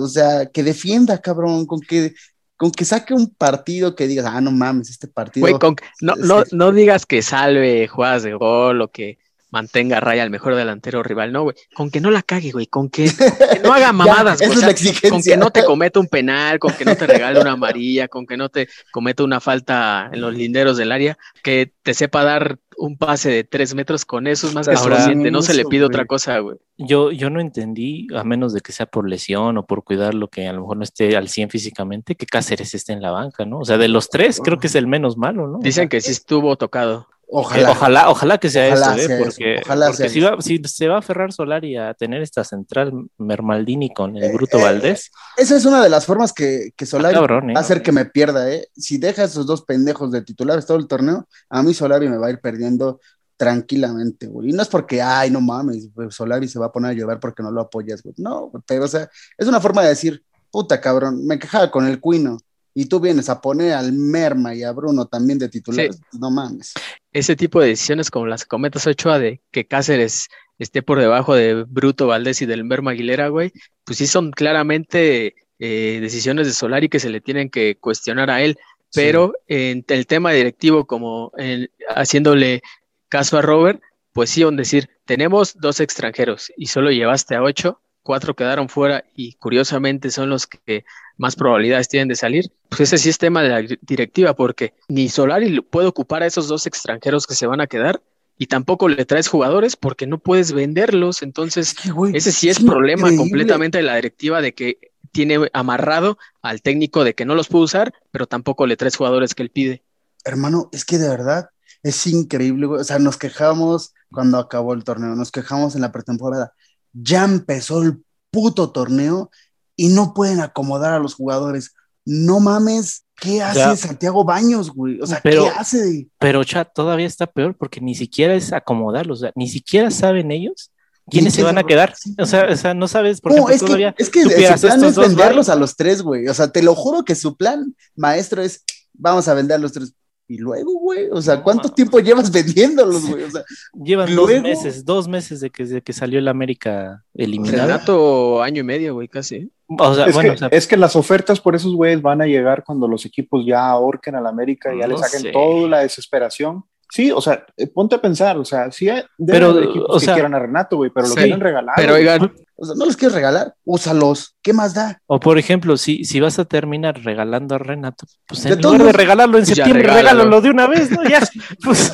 O sea, que defienda, cabrón, con que, con que saque un partido que digas, ah, no mames, este partido. Güey, con- no, no, no digas que salve jugadas de gol o que mantenga a raya al mejor delantero rival, no, güey. Con que no la cague, güey. Con que, con que no haga mamadas, güey. es o sea, la exigencia. con que no te cometa un penal, con que no te regale una amarilla, con que no te cometa una falta en los linderos del área, que te sepa dar un pase de tres metros con eso es más que Ahora- suficiente. No se le pide güey. otra cosa, güey. Yo, yo no entendí, a menos de que sea por lesión o por cuidar lo que a lo mejor no esté al 100 físicamente, que Cáceres esté en la banca, ¿no? O sea, de los tres, creo que es el menos malo, ¿no? Dicen que sí estuvo tocado. Ojalá. Ojalá, ojalá, que sea Ojalá eso, ¿eh? eso, Porque, ojalá porque sea si, eso. va, si se va a aferrar Solari a tener esta central Mermaldini con el Eh, Bruto eh, Valdés, Esa es una de las formas que, que Solari Ah, cabrón, ¿eh? va a hacer que me pierda, ¿eh? Si deja a esos dos pendejos de titulares todo el torneo, a mí Solari me va a ir perdiendo tranquilamente, güey. Y no es porque, ay, no mames, Solari se va a poner a llorar porque no lo apoyas, güey. No, pero o sea, es una forma de decir, puta cabrón, me quejaba con el Cuino y tú vienes a poner al Merma y a Bruno también de titulares, no mames. Ese tipo de decisiones como las que comentas Ochoa de que Cáceres esté por debajo de Bruto Valdés y del Merma Aguilera, güey, pues sí son claramente eh, decisiones de Solari que se le tienen que cuestionar a él. Pero en el tema directivo, como en- haciéndole caso a Robert, pues sí, on decir, tenemos dos extranjeros y solo llevaste a ocho, cuatro quedaron fuera y curiosamente son los que más probabilidades tienen de salir, pues ese sí es tema de la directiva, porque ni Solari puede ocupar a esos dos extranjeros que se van a quedar y tampoco le traes jugadores porque no puedes venderlos, entonces güey, ese sí es increíble. problema completamente de la directiva de que tiene amarrado al técnico de que no los puede usar, pero tampoco le traes jugadores que él pide. Hermano, es que de verdad es increíble, güey. O sea, nos quejamos cuando acabó el torneo, nos quejamos en la pretemporada. Ya empezó el puto torneo y no pueden acomodar a los jugadores. No mames, ¿qué hace Santiago Baños, güey? O sea, ¿qué hace? Pero, chat, todavía está peor porque ni siquiera es acomodarlos, o sea, ni siquiera saben ellos ¿Quiénes se van a quedar? O sea, o sea, no sabes por no, es Que, es que su plan es venderlos a los tres, güey. O sea, te lo juro que su plan maestro es vamos a vender a los tres. Y luego, güey, o sea, ¿cuánto tiempo llevas vendiéndolos, güey? O sea, Llevan dos meses, dos meses de que, de que salió el América eliminado. Renato, año y medio, güey, casi. O sea, es, bueno, que, es que las ofertas por esos güeyes van a llegar cuando los equipos ya ahorquen al América y ya le saquen toda la desesperación Sí, o sea, eh, ponte a pensar, o sea, sí hay pero, equipos que quieran a Renato, güey, pero lo quieren regalar. Pero oigan, o sea, no los quieres regalar, úsalos, ¿qué más da? O por ejemplo, si, si vas a terminar regalando a Renato, pues en lugar de regalarlo en pues septiembre, regálalo. de una vez, ¿no? Ya, pues.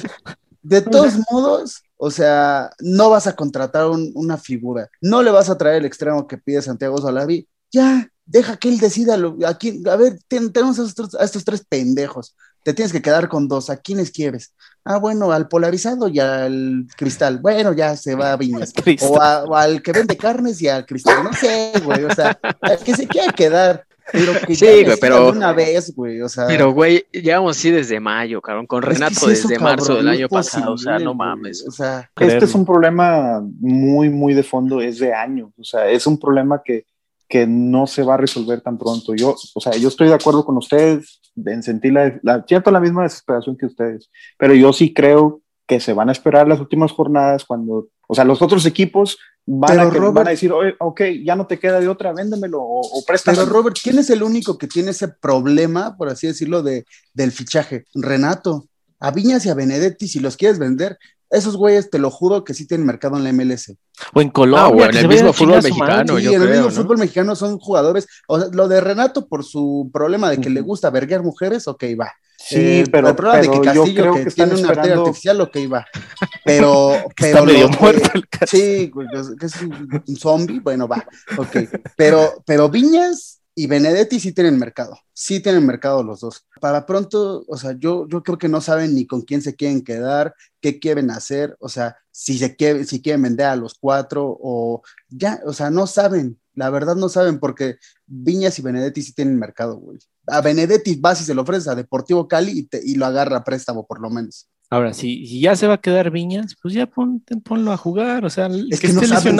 De todos modos, o sea, no vas a contratar una figura, no le vas a traer el extremo que pide Santiago Salavi, ya, deja que él decida, lo, aquí, a ver, tenemos a estos, a estos tres pendejos, te tienes que quedar con dos, ¿a quiénes quieres? Ah, bueno, al polarizado y al cristal. Bueno, ya se va a Viñas. O, al que vende carnes y al cristal. No sé, güey. O sea, que se quiera quedar. Pero que sí, güey, pero una vez, güey, o sea. Pero, güey, llevamos así desde mayo, cabrón, con Renato desde marzo del año pasado, o sea, no mames. O sea, este es un problema muy, muy de fondo, es de años, o sea, es un problema que, que no se va a resolver tan pronto. Yo, o sea, yo estoy de acuerdo con ustedes, en sentir la, la, siento la misma desesperación que ustedes, pero yo sí creo que se van a esperar las últimas jornadas cuando, o sea, los otros equipos van, a, van a, decir, Oye, ok, ya no te queda de otra, véndemelo o, o préstame. Pero Robert, ¿quién es el único que tiene ese problema, por así decirlo, de, del fichaje? Renato. A Viñas y a Benedetti, si los quieres vender, esos güeyes, te lo juro que sí tienen mercado en la MLS. O en Colombia. o en el mismo fútbol mexicano. Sí, en el mismo fútbol mexicano son jugadores. O sea, lo de Renato por su problema de que le gusta verguer mujeres, ok, va. Sí, eh, pero, el problema de que Castillo que, tiene una arteria artificial, ok, va. Pero, pero está medio muerto el Sí, que es un zombie, bueno, va. Ok. Pero, pero Viñas y Benedetti sí tienen mercado, sí tienen mercado los dos. Para pronto, o sea, yo, yo creo que no saben ni con quién se quieren quedar, qué quieren hacer, o sea, si, se quiere, si quieren vender a los cuatro o ya, o sea, no saben, la verdad no saben porque Viñas y Benedetti sí tienen mercado, güey. A Benedetti vas y se lo ofreces a Deportivo Cali y, te, y lo agarra a préstamo por lo menos. Ahora, si, ya se va a quedar Viñas, pues ya ponlo a jugar. O sea, es que, no saben,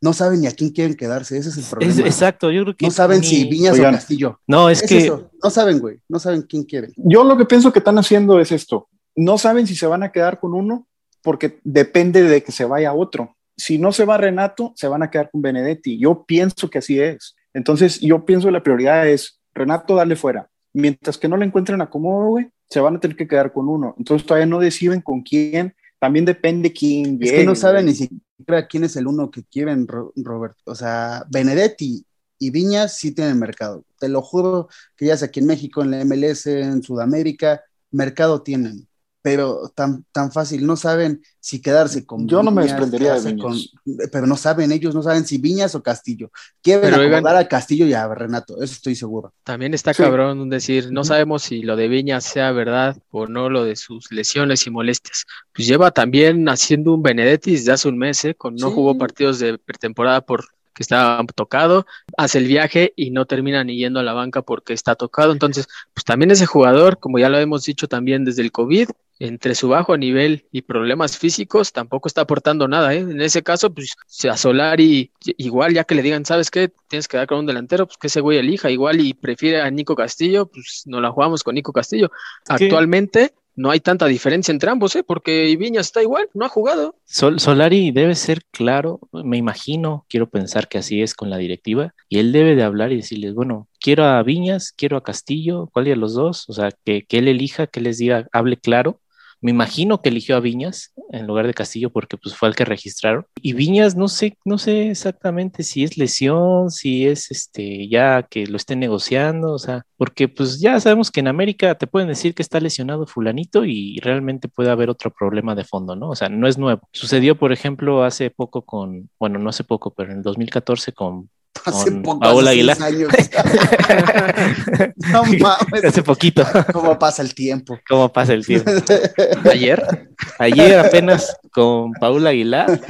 no saben ni a quién quieren quedarse. Ese es el problema. exacto, yo creo que. No saben si Viñas o Castillo. No, es, que. No saben, güey. No saben quién quieren. Yo lo que pienso que están haciendo es esto. No saben si se van a quedar con uno porque depende de que se vaya otro. Si no se va Renato, se van a quedar con Benedetti. Yo pienso que así es. Entonces, yo pienso que la prioridad es Renato, darle fuera. Mientras que no le encuentren acomodo, güey, se van a tener que quedar con uno. Entonces todavía no deciden con quién, también depende quién. Es que no saben ni siquiera quién es el uno que quieren, Robert. O sea, Benedetti y Viñas sí tienen mercado. Te lo juro que ya sea aquí en México, en la MLS, en Sudamérica, mercado tienen pero tan, tan fácil, no saben si quedarse con Yo no me desprendería de Viñas. pero no saben, ellos no saben si Viñas o Castillo. Quieren acomodar a Castillo y a Renato, eso estoy seguro. También está cabrón decir, no sabemos si lo de Viñas sea verdad o no lo de sus lesiones y molestias. Pues lleva también haciendo un Benedetti desde hace un mes, ¿eh? con no jugó partidos de pretemporada por que está tocado, hace el viaje y no termina ni yendo a la banca porque está tocado. Entonces, pues también ese jugador, como ya lo hemos dicho también desde el COVID, entre su bajo nivel y problemas físicos, tampoco está aportando nada. ¿eh? En ese caso, pues a Solari, igual ya que le digan, ¿sabes qué? Tienes que dar con un delantero, pues que ese güey elija, igual y prefiere a Nico Castillo, pues no la jugamos con Nico Castillo. Actualmente no hay tanta diferencia entre ambos, ¿eh? porque Viñas está igual, no ha jugado. Solari debe ser claro, me imagino, quiero pensar que así es con la directiva, y él debe de hablar y decirles, bueno, quiero a Viñas, quiero a Castillo, ¿cuál de los dos? O sea, que, que él elija, que les diga, hable claro, me imagino que eligió a Viñas en lugar de Castillo porque pues fue el que registraron. Y Viñas no sé, no sé exactamente si es lesión, si es este ya que lo estén negociando, o sea, porque pues ya sabemos que en América te pueden decir que está lesionado fulanito y realmente puede haber otro problema de fondo, ¿no? O sea, no es nuevo. Sucedió, por ejemplo, hace poco con, bueno, no hace poco, pero en el 2014 con Hace Paola Aguilar. Años. no mames. Hace poquito. ¿Cómo pasa el tiempo? ¿Cómo pasa el tiempo? Ayer, ayer apenas con Paula Aguilar.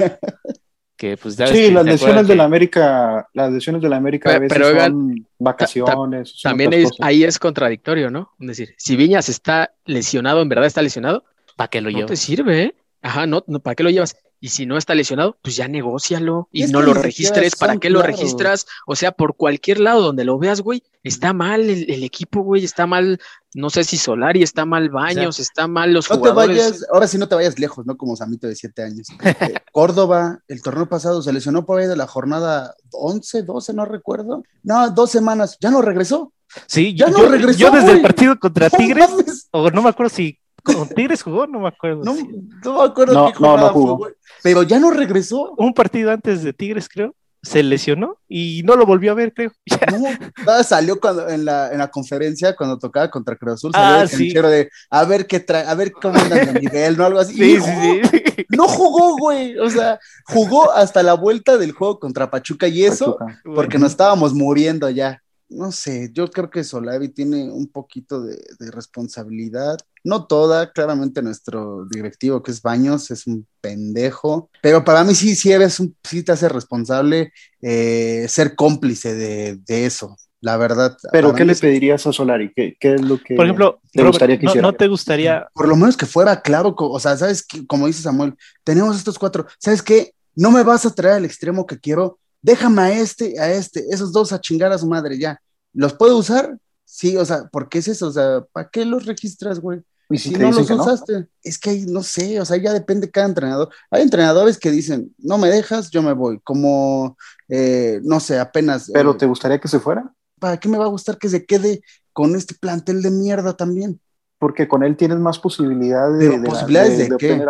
que pues ya sí, las lesiones de la América, las lesiones de la América a veces son vacaciones. también ahí es contradictorio, ¿no? Es decir, si Viñas está lesionado, en verdad está lesionado, ¿para qué lo llevas? No te sirve, ¿eh? Ajá, no, no, ¿para qué lo llevas? Y si no está lesionado, pues ya negocialo y, no lo registres. ¿Para qué lo registras? O sea, por cualquier lado donde lo veas, güey, está mal el, equipo, güey, está mal, no sé si Solari, está mal Baños, está mal los no Te vayas, ahora sí no te vayas lejos, ¿no? Como Samito de siete años. Eh, Córdoba, el torneo pasado se lesionó por ahí de la jornada 11, 12, no recuerdo. No, dos semanas, ya no regresó. Sí, ya yo, no regresó. Yo desde el partido contra Tigres, o no me acuerdo si con Tigres jugó, no me acuerdo. No, no me acuerdo no, qué no, jugó. pero ya no regresó. Un partido antes de Tigres, creo. Se lesionó y no lo volvió a ver, creo. No, salió cuando en la, en la conferencia cuando tocaba contra Cruz Azul, salió ah, el sí. de a ver qué trae, a ver cómo anda el nivel, ¿no? Algo así. Sí, sí, sí. No jugó, güey. O sea, jugó hasta la vuelta del juego contra Pachuca y eso, porque nos estábamos muriendo ya no sé, yo creo que Solavi tiene un poquito de, responsabilidad, no toda, claramente nuestro directivo que es Baños es un pendejo, pero para mí sí, sí eres un, sí te hace responsable eh, ser cómplice de, eso, la verdad. Pero ¿qué le pedirías a Solari? ¿Qué, es lo que por ejemplo, te gustaría que hiciera? No, te gustaría... Por lo menos que fuera claro, o sea, ¿sabes? qué? Como dice Samuel, tenemos estos cuatro, ¿sabes qué? No me vas a traer al extremo que quiero, déjame a este, a este, esos dos a chingar a su madre ya. ¿Los puedo usar? Sí, o sea, ¿por qué es eso? O sea, ¿para qué los registras, güey? Y si, no los usaste, es que ahí no sé, o sea, ya depende cada entrenador. Hay entrenadores que dicen, no me dejas, yo me voy, como, eh, no sé, apenas. ¿Pero eh, te gustaría que se fuera? ¿Para qué me va a gustar que se quede con este plantel de mierda también? Porque con él tienes más posibilidades de, ¿Posibilidades de, qué?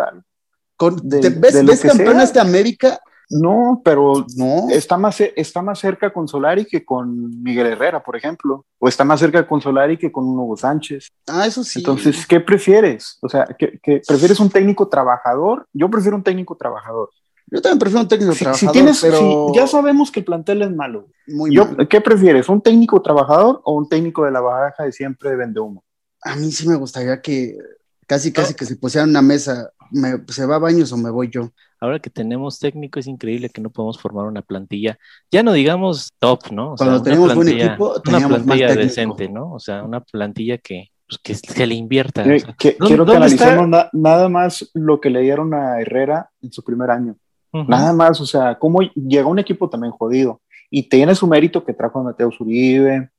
¿Ves, ves campeones de América no, pero no. Está, más, está más cerca con Solari que con Miguel Herrera, por ejemplo. O está más cerca con Solari que con Hugo Sánchez. Ah, eso sí. Entonces, ¿qué prefieres? O sea, ¿qué, prefieres un técnico trabajador? Yo prefiero un técnico trabajador. Yo también prefiero un técnico trabajador. Si tienes, pero... ya sabemos que el plantel es malo. Muy Yo, ¿Qué prefieres? ¿Un técnico trabajador o un técnico de la baraja de siempre de vende humo? A mí sí me gustaría que casi, casi que se pusieran una mesa. ¿Se va a baños o me voy yo? Ahora que tenemos técnico es increíble que no podemos formar una plantilla, ya no digamos top, ¿no? O Cuando tenemos un equipo, una plantilla decente, ¿no? O sea, una plantilla que, pues, que se le invierta. quiero que analicemos nada más lo que le dieron a Herrera en su primer año. Nada más, o sea, cómo llegó un equipo también jodido. Y tiene su mérito que trajo a Mateo Zuribe,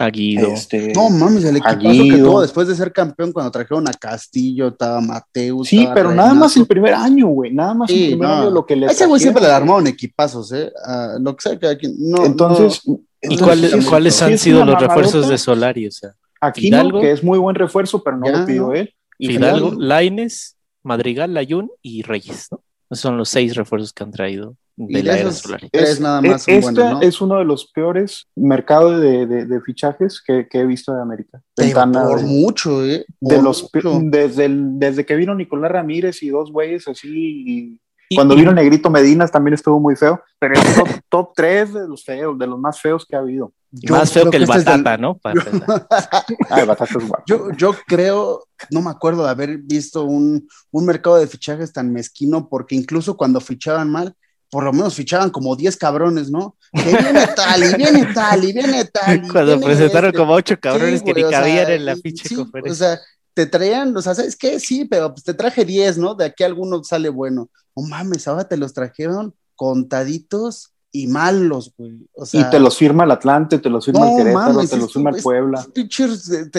a Guido. Este, no mames, el equipo que tuvo después de ser campeón cuando trajeron a Castillo, estaba Mateus. Sí, pero nada más el primer año, güey. Nada más el primer año lo que le. Ese güey siempre le armaron equipazos, ¿eh? lo que sea que aquí. No, entonces, ¿y cuáles, han sido los refuerzos de Solari? O sea, aquí que es muy buen refuerzo, pero no lo pidió él. Fidalgo, Laines, Madrigal, Layun y Reyes, ¿no? Son los seis refuerzos que han traído de la era Es, nada más este es uno de los peores mercados de, fichajes que, he visto de América. por mucho, ¿eh? de los, Desde, desde que vino Nicolás Ramírez y dos güeyes así. cuando vino Negrito Medinas también estuvo muy feo, pero es top, top 3 de los feos, de los más feos que ha habido. Más feo que el Batata, ¿no? yo, yo creo, no me acuerdo de haber visto un, un mercado de fichajes tan mezquino, porque incluso cuando fichaban mal, por lo menos fichaban como 10 cabrones, ¿no? Que viene tal, y viene tal, y viene tal. Cuando presentaron este. como 8 cabrones que ni cabían en la pinche conferencia. O sea, te traían, o sea, ¿sabes qué? Sí, pero pues te traje 10, ¿no? De aquí alguno sale bueno. Oh mames, ahora te los trajeron contaditos y malos, güey. O sea, y te los firma el Atlante, te los firma el Querétaro, te los firma el Puebla.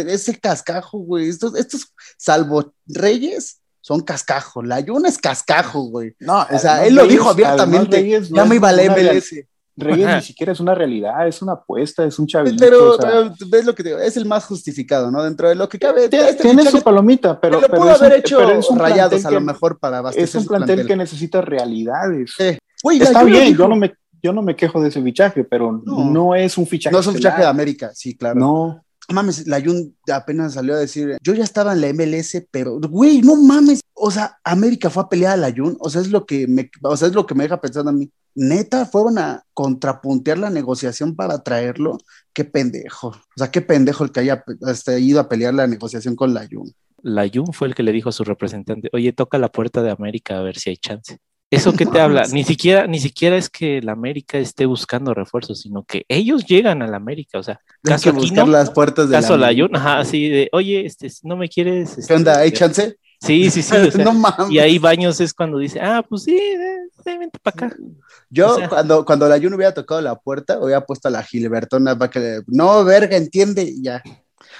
Ese cascajo, güey. Estos, estos, salvo Reyes, son cascajo. La Yuna es cascajo, güey. No, o sea, él lo dijo abiertamente. ya me iba a MLS. Reyes ni siquiera es una realidad, es una apuesta, es un chavito. Pero, ves lo que digo, es el más justificado, ¿no? Dentro de lo que cabe. Tiene, tiene su palomita, pero. Pero, pudo haber hecho rayados a lo mejor para abastecer. Es un plantel, que necesita realidades. Está bien, yo no, me, yo no me quejo de ese fichaje, pero no, es un fichaje. No es un fichaje de América, sí, claro. No mames, la Jun apenas salió a decir, yo ya estaba en la MLS, pero, güey, no mames, o sea, América fue a pelear a la Jun, o sea, es lo que me, o sea, es lo que me deja pensando a mí. Neta, fueron a contrapuntear la negociación para traerlo. Qué pendejo. O sea, qué pendejo el que haya este, ido a pelear la negociación con la Jun. La Jun fue el que le dijo a su representante, oye, toca la puerta de América a ver si hay chance. ¿Eso que te habla? Ni siquiera, ni siquiera es que la América esté buscando refuerzos, sino que ellos llegan a la América. O sea, caso que buscar las puertas de caso la, ajá, así de, oye, este, no me quieres. ¿Qué onda? ¿Hay este, chance? Sí, sí, sí. no mames. Y ahí Baños es cuando dice, ah, pues sí, vente para acá. Yo, cuando, cuando la Jun hubiera tocado la puerta, hubiera puesto a la Gilbertona para que, no, verga, entiende, y ya.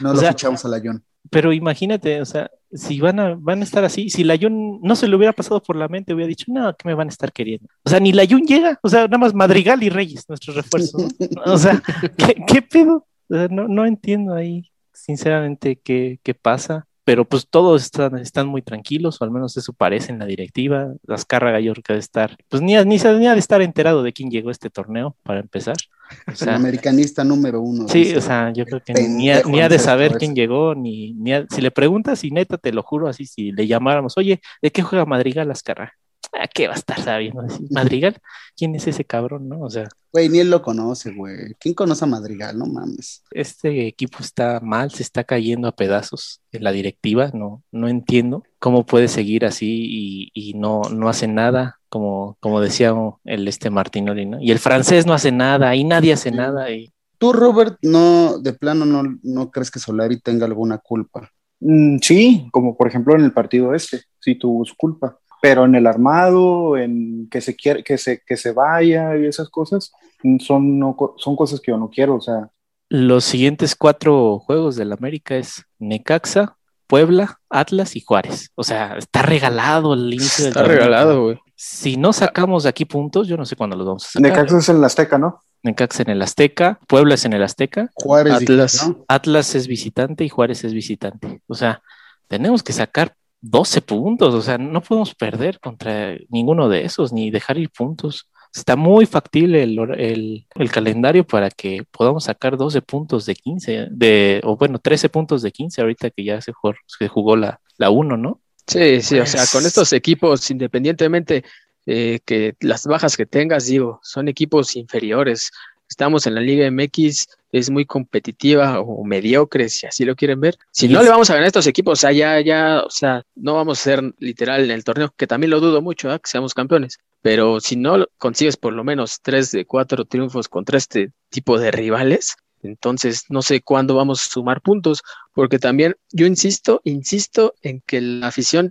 No lo fichamos a la Jun. Pero imagínate, o sea, si van a, van a estar así, si la Jun no se le hubiera pasado por la mente, hubiera dicho, no, que me van a estar queriendo. O sea, ni la Jun llega, o sea, nada más Madrigal y Reyes, nuestros refuerzos. o sea, ¿qué, qué pedo? no, no entiendo ahí, sinceramente, qué, qué pasa pero pues todos están, están muy tranquilos, o al menos eso parece en la directiva. Las yo creo que de estar, pues ni, ni, ni de estar enterado de quién llegó a este torneo, para empezar. O el americanista número uno. Sí, o sea, yo creo que ni, ha, de saber quién llegó, ni, ni si le preguntas, y neta, te lo juro, así, si le llamáramos, oye, ¿de qué juega Madrigal Lascarra? ¿A qué va a estar sabiendo? Madrigal, ¿quién es ese cabrón, no? O sea. Güey, ni él lo conoce, güey. ¿Quién conoce a Madrigal? No mames. Este equipo está mal, se está cayendo a pedazos en la directiva. No, no entiendo cómo puede seguir así y, no, no hace nada, como, como decía el este Martinoli, ¿no? Y el francés no hace nada, y nadie hace nada. Y... Tú, Robert, no, de plano, no, no crees que Solari tenga alguna culpa. Mm, sí, como por ejemplo en el partido este, sí tuvo su culpa pero en el armado, en que se quiere, que se, que se vaya y esas cosas, son, son cosas que yo no quiero, o sea. Los siguientes cuatro juegos del América es Necaxa, Puebla, Atlas y Juárez. O sea, está regalado el inicio del Está regalado, güey. Si no sacamos de aquí puntos, yo no sé cuándo los vamos a sacar. Necaxa es en el Azteca, ¿no? Necaxa en el Azteca, Puebla es en el Azteca, Juárez Atlas, Atlas es visitante y Juárez es visitante. O sea, tenemos que sacar 12 puntos, o sea, no podemos perder contra ninguno de esos, ni dejar ir puntos. Está muy factible el, calendario para que podamos sacar 12 puntos de 15, de, o bueno, 13 puntos de 15 ahorita que ya se jugó, se jugó la, la 1, ¿no? Sí, sí, o sea, con estos equipos, independientemente eh, que las bajas que tengas, digo, son equipos inferiores. Estamos en la Liga MX, es muy competitiva o mediocre, si así lo quieren ver. Si no le vamos a ganar a estos equipos, o sea, ya, ya, o sea, no vamos a ser literal en el torneo, que también lo dudo mucho, ¿eh? que seamos campeones. Pero si no consigues por lo menos tres de cuatro triunfos contra este tipo de rivales, entonces no sé cuándo vamos a sumar puntos, porque también yo insisto, insisto en que la afición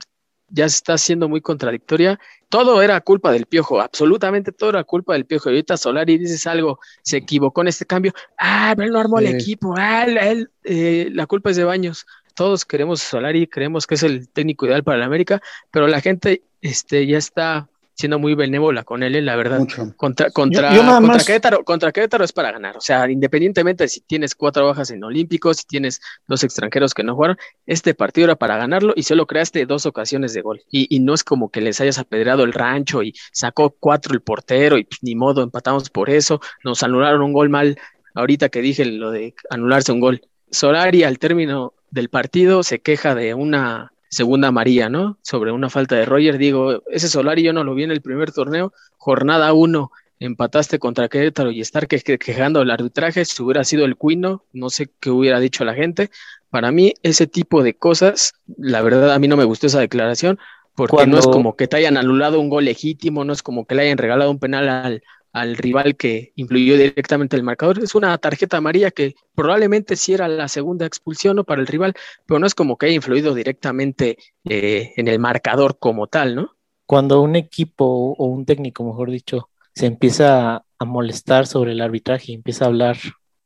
ya se está haciendo muy contradictoria. Todo era culpa del piojo, absolutamente todo era culpa del piojo. Y ahorita Solari dices algo, se equivocó en este cambio. Ah, pero él no armó el equipo. Ah, él, eh, la culpa es de Baños. Todos queremos Solari, creemos que es el técnico ideal para la América, pero la gente este, ya está siendo muy benévola con él, la verdad. Contra, contra, contra, Querétaro, contra Querétaro es para ganar. O sea, independientemente de si tienes cuatro bajas en Olímpicos, si tienes dos extranjeros que no jugaron, este partido era para ganarlo y solo creaste dos ocasiones de gol. Y, y no es como que les hayas apedreado el rancho y sacó cuatro el portero y pues, ni modo, empatamos por eso. Nos anularon un gol mal ahorita que dije lo de anularse un gol. Solari al término del partido se queja de una segunda María, ¿no? Sobre una falta de Roger. Digo, ese Solari yo no lo vi en el primer torneo. Jornada uno, empataste contra Querétaro y estar quejando el arbitraje, si hubiera sido el Cuino, no sé qué hubiera dicho la gente. Para mí, ese tipo de cosas, la verdad, a mí no me gustó esa declaración, porque no es como que te hayan anulado un gol legítimo, no es como que le hayan regalado un penal al, al rival que influyó directamente el marcador. Es una tarjeta amarilla que probablemente sí era la segunda expulsión ¿no? para el rival, pero no es como que haya influido directamente eh, en el marcador como tal, ¿no? Cuando un equipo o un técnico, mejor dicho, se empieza a molestar sobre el arbitraje y empieza a hablar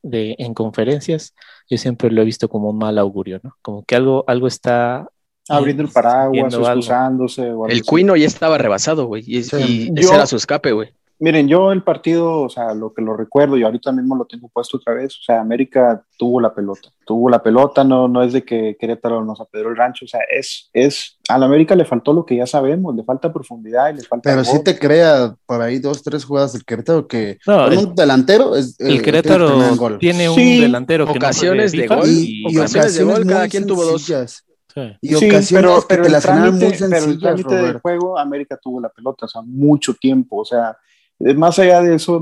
de, en conferencias, yo siempre lo he visto como un mal augurio, ¿no? Como que algo, algo está abriendo el paraguas, excusándose. el Cuino ya estaba rebasado, güey, y, ese era su escape, güey. Miren, yo el partido, o sea, lo que lo recuerdo y ahorita mismo lo tengo puesto otra vez, o sea, América tuvo la pelota, tuvo la pelota, no, no es de que Querétaro nos apedró el rancho, o sea, es, es, a la América le faltó lo que ya sabemos, le falta profundidad y le falta... Pero sí te crea por ahí dos, tres jugadas del Querétaro que no, un delantero es... El, Querétaro tiene un delantero que ocasiones de gol y, ocasiones, de gol, cada quien tuvo dos. Y ocasiones pero, pero, el trámite, pero el trámite del juego, América tuvo la pelota, o sea, mucho tiempo, o sea, eh, más allá de eso,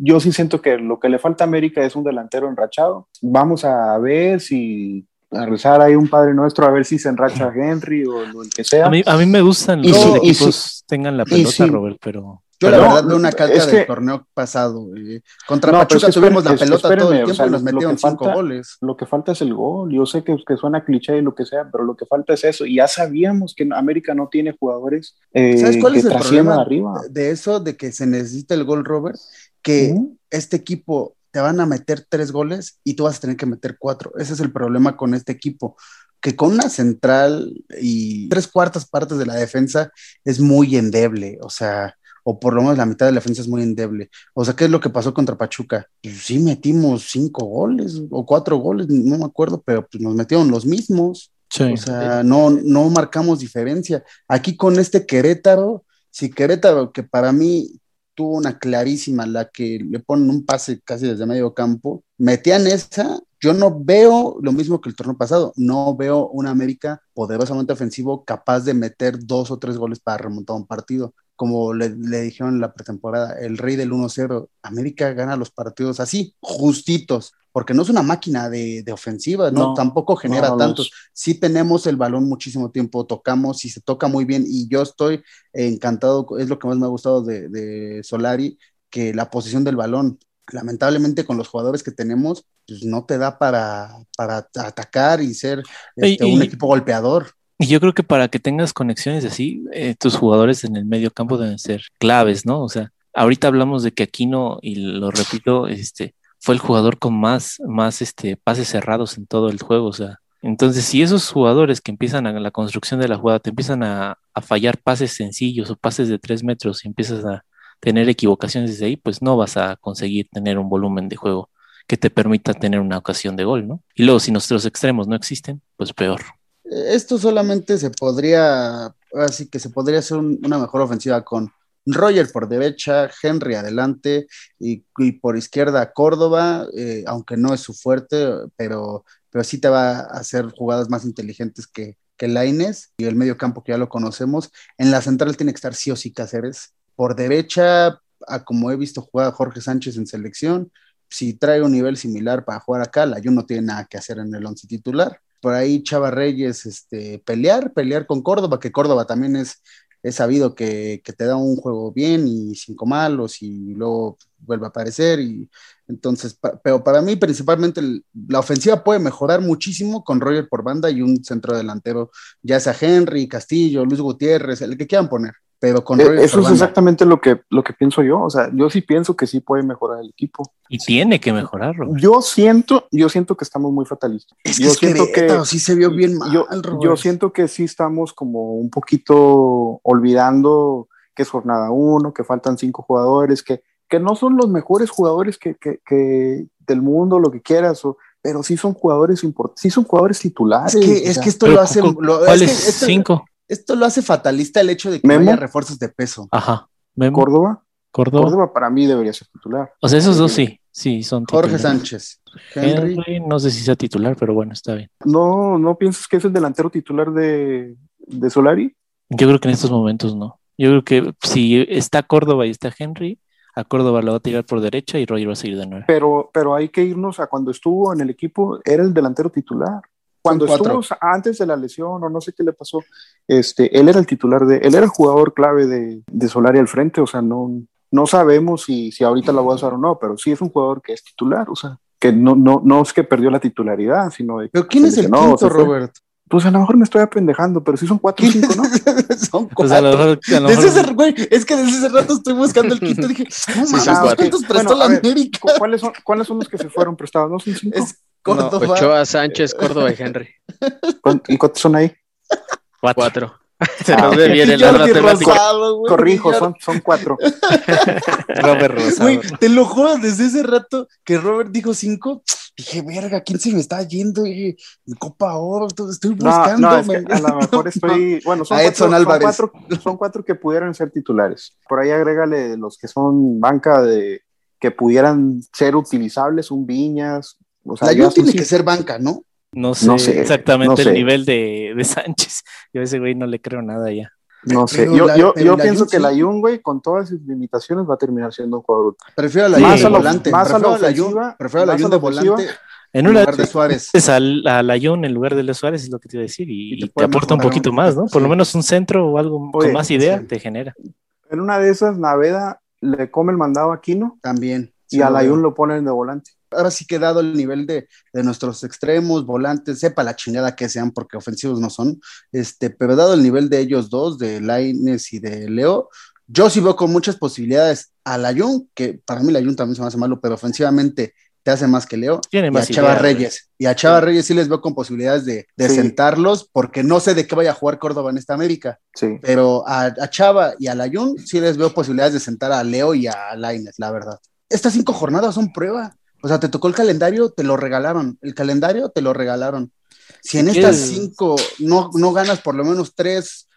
yo sí siento que lo que le falta a América es un delantero enrachado. Vamos a ver si, a rezar ahí un Padre Nuestro a ver si se enracha Henry o lo que sea. A mí, a mí me gustan los equipos tengan la pelota. Robert, pero Yo Pero la no, verdad veo una calca del que- torneo pasado. eh. Contra No, Pachuca es que tuvimos la pelota todo espérenme, el o tiempo sea, y nos metieron cinco falta- goles. Lo que falta es el gol. Yo sé que, que suena cliché y lo que sea, pero lo que falta es eso. Y ya sabíamos que América no tiene jugadores eh, ¿Sabes cuál que es el problema arriba. de eso, de que se necesita el gol, Robert? Que este equipo te van a meter tres goles y tú vas a tener que meter cuatro. Ese es el problema con este equipo. Que con una central y tres cuartas partes de la defensa es muy endeble. O sea, o por lo menos la mitad de la defensa es muy endeble. O sea, ¿qué es lo que pasó contra Pachuca? Pues sí metimos cinco goles o cuatro goles, no me acuerdo, pero pues nos metieron los mismos. O sea, no, no marcamos diferencia. Aquí con este Querétaro, si Querétaro, que para mí tuvo una clarísima, la que le ponen un pase casi desde medio campo, metían esa, yo no veo lo mismo que el torneo pasado, no veo una América poderosamente ofensivo capaz de meter dos o tres goles para remontar un partido. Como le, le dijeron en la pretemporada, el rey del 1-0, América gana los partidos así, justitos, porque no es una máquina de, de ofensiva, ¿no? No, Tampoco genera no, tantos sí tenemos el balón muchísimo tiempo, tocamos y se toca muy bien y yo estoy encantado, es lo que más me ha gustado de, de Solari, que la posición del balón, lamentablemente con los jugadores que tenemos, pues no te da para, para atacar y ser este, Y- un equipo golpeador. Y yo creo que para que tengas conexiones así, eh, tus jugadores en el medio campo deben ser claves, ¿no? O sea, ahorita hablamos de que Aquino, y lo repito, este, fue el jugador con más, más este, pases cerrados en todo el juego. O sea, entonces, si esos jugadores que empiezan a la construcción de la jugada te empiezan a, a fallar pases sencillos o pases de tres metros y empiezas a tener equivocaciones desde ahí, pues no vas a conseguir tener un volumen de juego que te permita tener una ocasión de gol, ¿no? Y luego, si nuestros extremos no existen, pues peor. Esto solamente se podría, así que se podría hacer un- una mejor ofensiva con Roger por derecha, Henry adelante y, por izquierda Córdoba, eh, aunque no es su fuerte, pero, pero sí te va a hacer jugadas más inteligentes que, que Laines y el medio campo que ya lo conocemos. En la central tiene que estar sí o sí Cáceres. Por derecha, a como he visto jugar a Jorge Sánchez en selección, si trae un nivel similar para jugar acá, la no tiene nada que hacer en el once titular por ahí Chava Reyes este, pelear, pelear con Córdoba, que Córdoba también es, es sabido que, que, te da un juego bien y cinco malos y luego vuelve a aparecer. Y entonces, pero para mí principalmente el, la ofensiva puede mejorar muchísimo con Roger por banda y un centro delantero, ya sea Henry, Castillo, Luis Gutiérrez, el que quieran poner. Pero con Roger Eh, Eso es exactamente lo que, lo que pienso yo. O sea, yo sí pienso que sí puede mejorar el equipo. Y tiene que mejorarlo. Yo siento, yo siento que estamos muy fatalistas. Es que yo es siento que sí se vio bien mal. Yo, yo, siento que sí estamos como un poquito olvidando que es jornada uno, que faltan cinco jugadores, que, que no son los mejores jugadores que, que, que del mundo, lo que quieras, o, pero sí son jugadores importantes, sí son jugadores titulares. Es que, es que esto lo hace. Lo, ¿Cuáles es que esto, cinco? Esto lo hace fatalista el hecho de que ¿Memo? haya refuerzos de peso. Ajá. Memo, Córdoba. Córdoba. Córdoba para mí debería ser titular. O sea, esos dos sí, sí, son Jorge. Sánchez. Henry. Henry, no sé si sea titular, pero bueno, está bien. ¿No, no piensas que es el delantero titular de, de Solari? Yo creo que en estos momentos no. Yo creo que si está Córdoba y está Henry, a Córdoba lo va a tirar por derecha y Roger va a seguir de nueve. Pero, pero hay que irnos a cuando estuvo en el equipo, era el delantero titular. Cuando estuvo antes de la lesión o no sé qué le pasó, este, él era el titular de, él era el jugador clave de, de Solari al frente, o sea, no, no sabemos si, si ahorita la voy a usar o no, pero sí es un jugador que es titular, o sea, que no, no, no es que perdió la titularidad, sino de ¿Pero quién es el no, quinto, Robert? Pues a lo mejor me estoy apendejando, pero sí son cuatro o cinco, ¿no? son cuatro. Pues a lo mejor, a lo desde mejor... ese, güey, es que desde ese rato estoy buscando el quinto. Dije, no mames, cuatro. ¿cuántos prestó Bueno, la ver, América? ¿cu- ¿Cuáles son, ¿Cuáles son los que se fueron prestados? ¿No son cinco? Es Córdoba. Ochoa, Sánchez, Córdoba y Henry. ¿Cuán- ¿Y cuántos son ahí? Cuatro. Se Ah, nos ve bien matemática. Rosado, güey, Corrijo, son, son cuatro. Robert Rosado. Güey, te lo juro desde ese rato que Robert dijo cinco. Dije, verga, ¿quién se me está yendo? Dije, Copa Oro, todo, estoy buscando. no, es que me- a lo mejor estoy. Bueno, son, A Edson cuatro, son, Álvarez. cuatro, son cuatro que pudieran ser titulares. Por ahí agrégale los que son banca de que pudieran ser utilizables, un Viñas. O sea, La Jun tiene que ser banca, ¿no? No sé, No sé, exactamente no sé. el nivel de, de Sánchez. Yo a ese güey no le creo nada ya. No sé, Pero yo, la- yo, pero yo la pienso Jun que sí. la Jun, güey, con todas sus limitaciones va a terminar siendo un jugador. Prefiero a la Sí. Jun de a la- volante. más a la prefiero a la Jun, prefiero a la Jun a de volante En lugar de Suárez. es al- a la Jun en lugar de Leo Suárez es lo que te iba a decir y, Y te aporta un poquito un más, ¿no? Por lo menos un centro o algo Oye, con más idea sí. te genera. En una de esas, Naveda le come el mandado a Aquino También. y sí a lo ponen de volante. Ahora sí que dado el nivel de, de nuestros extremos, volantes, sepa la chingada que sean, porque ofensivos no son, este, pero dado el nivel de ellos dos, de Laines y de Leo, yo sí veo con muchas posibilidades a Layun, que para mí Layun también se me hace malo, pero ofensivamente te hace más que Leo, Tiene y a más Chava idea, güey. Reyes. Y a Chava Reyes sí les veo con posibilidades de, de Sí. sentarlos, porque no sé de qué vaya a jugar Córdoba en esta América, Sí. pero a, a Chava y a Layun sí les veo posibilidades de sentar a Leo y a Laines, la verdad. Estas cinco jornadas son prueba. O sea, te tocó el calendario, te lo regalaron. El calendario te lo regalaron. Si en Si estas cinco no, no ganas por lo menos tres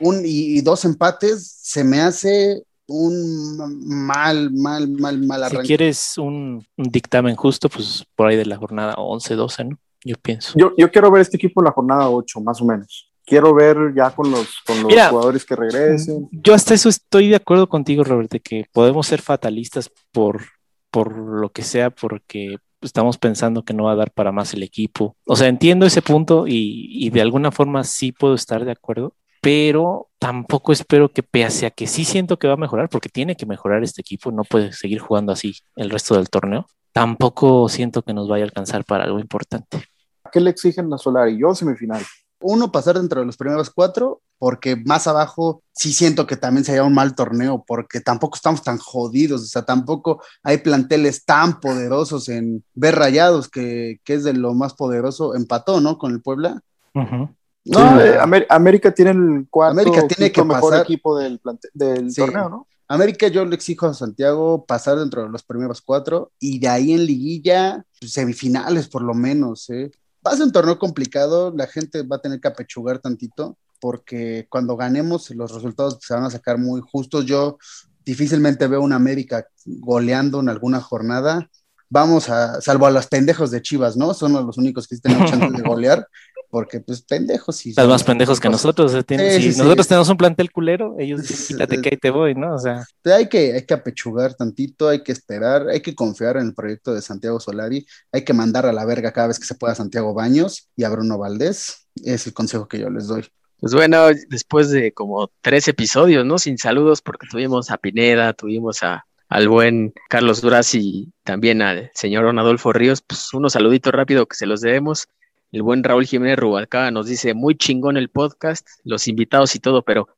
un, y, y dos empates, se me hace un mal, mal, mal, mal Si arranque. quieres un, un dictamen justo, pues por ahí de la jornada 11, 12, ¿no? Yo pienso. Yo, yo quiero ver este equipo en la jornada 8, más o menos. Quiero ver ya con los, con los Mira, jugadores que regresen. Yo hasta eso estoy de acuerdo contigo, Robert, de que podemos ser fatalistas por, por lo que sea, porque estamos pensando que no va a dar para más el equipo. O sea, entiendo ese punto y, y de alguna forma sí puedo estar de acuerdo, pero tampoco espero que pese a que sí siento que va a mejorar, porque tiene que mejorar este equipo, no puede seguir jugando así el resto del torneo. Tampoco siento que nos vaya a alcanzar para algo importante. ¿A qué le exigen a Solari? Yo semifinal. Uno, pasar dentro de los primeros cuatro, porque más abajo sí siento que también sería un mal torneo, porque tampoco estamos tan jodidos, o sea, tampoco hay planteles tan poderosos en ver rayados, que, que es de lo más poderoso, empató, ¿no? Con el Puebla. No, Sí. eh, Amer- América tiene el cuarto América tiene que mejor pasar. equipo del, del Sí. torneo, ¿no? América yo le exijo a Santiago pasar dentro de los primeros cuatro y de ahí en liguilla, pues, semifinales por lo menos. ¿eh? Va a ser un torneo complicado, la gente va a tener que apechugar tantito porque cuando ganemos los resultados se van a sacar muy justos. Yo difícilmente veo una América goleando en alguna jornada. Vamos a, salvo a los pendejos de Chivas, ¿no? Son los únicos que sí tenemos chance de golear, porque pues pendejos y... Estás más pendejos que nosotros. eh, tienen- Sí, si sí, sí. nosotros tenemos un plantel culero, ellos dicen, quítate que ahí te voy, ¿no? O sea, hay que, hay que apechugar tantito, hay que esperar, hay que confiar en el proyecto de Santiago Solari, hay que mandar a la verga cada vez que se pueda a Santiago Baños y a Bruno Valdés. Es el consejo que yo les doy. Pues bueno, después de como tres episodios, ¿no? Sin saludos, porque tuvimos a Pineda, tuvimos a, al buen Carlos Duraz y también al señor Don Adolfo Ríos, pues unos saluditos rápido que se los debemos. El buen Raúl Jiménez Rubalcaba nos dice, muy chingón el podcast, los invitados y todo, pero...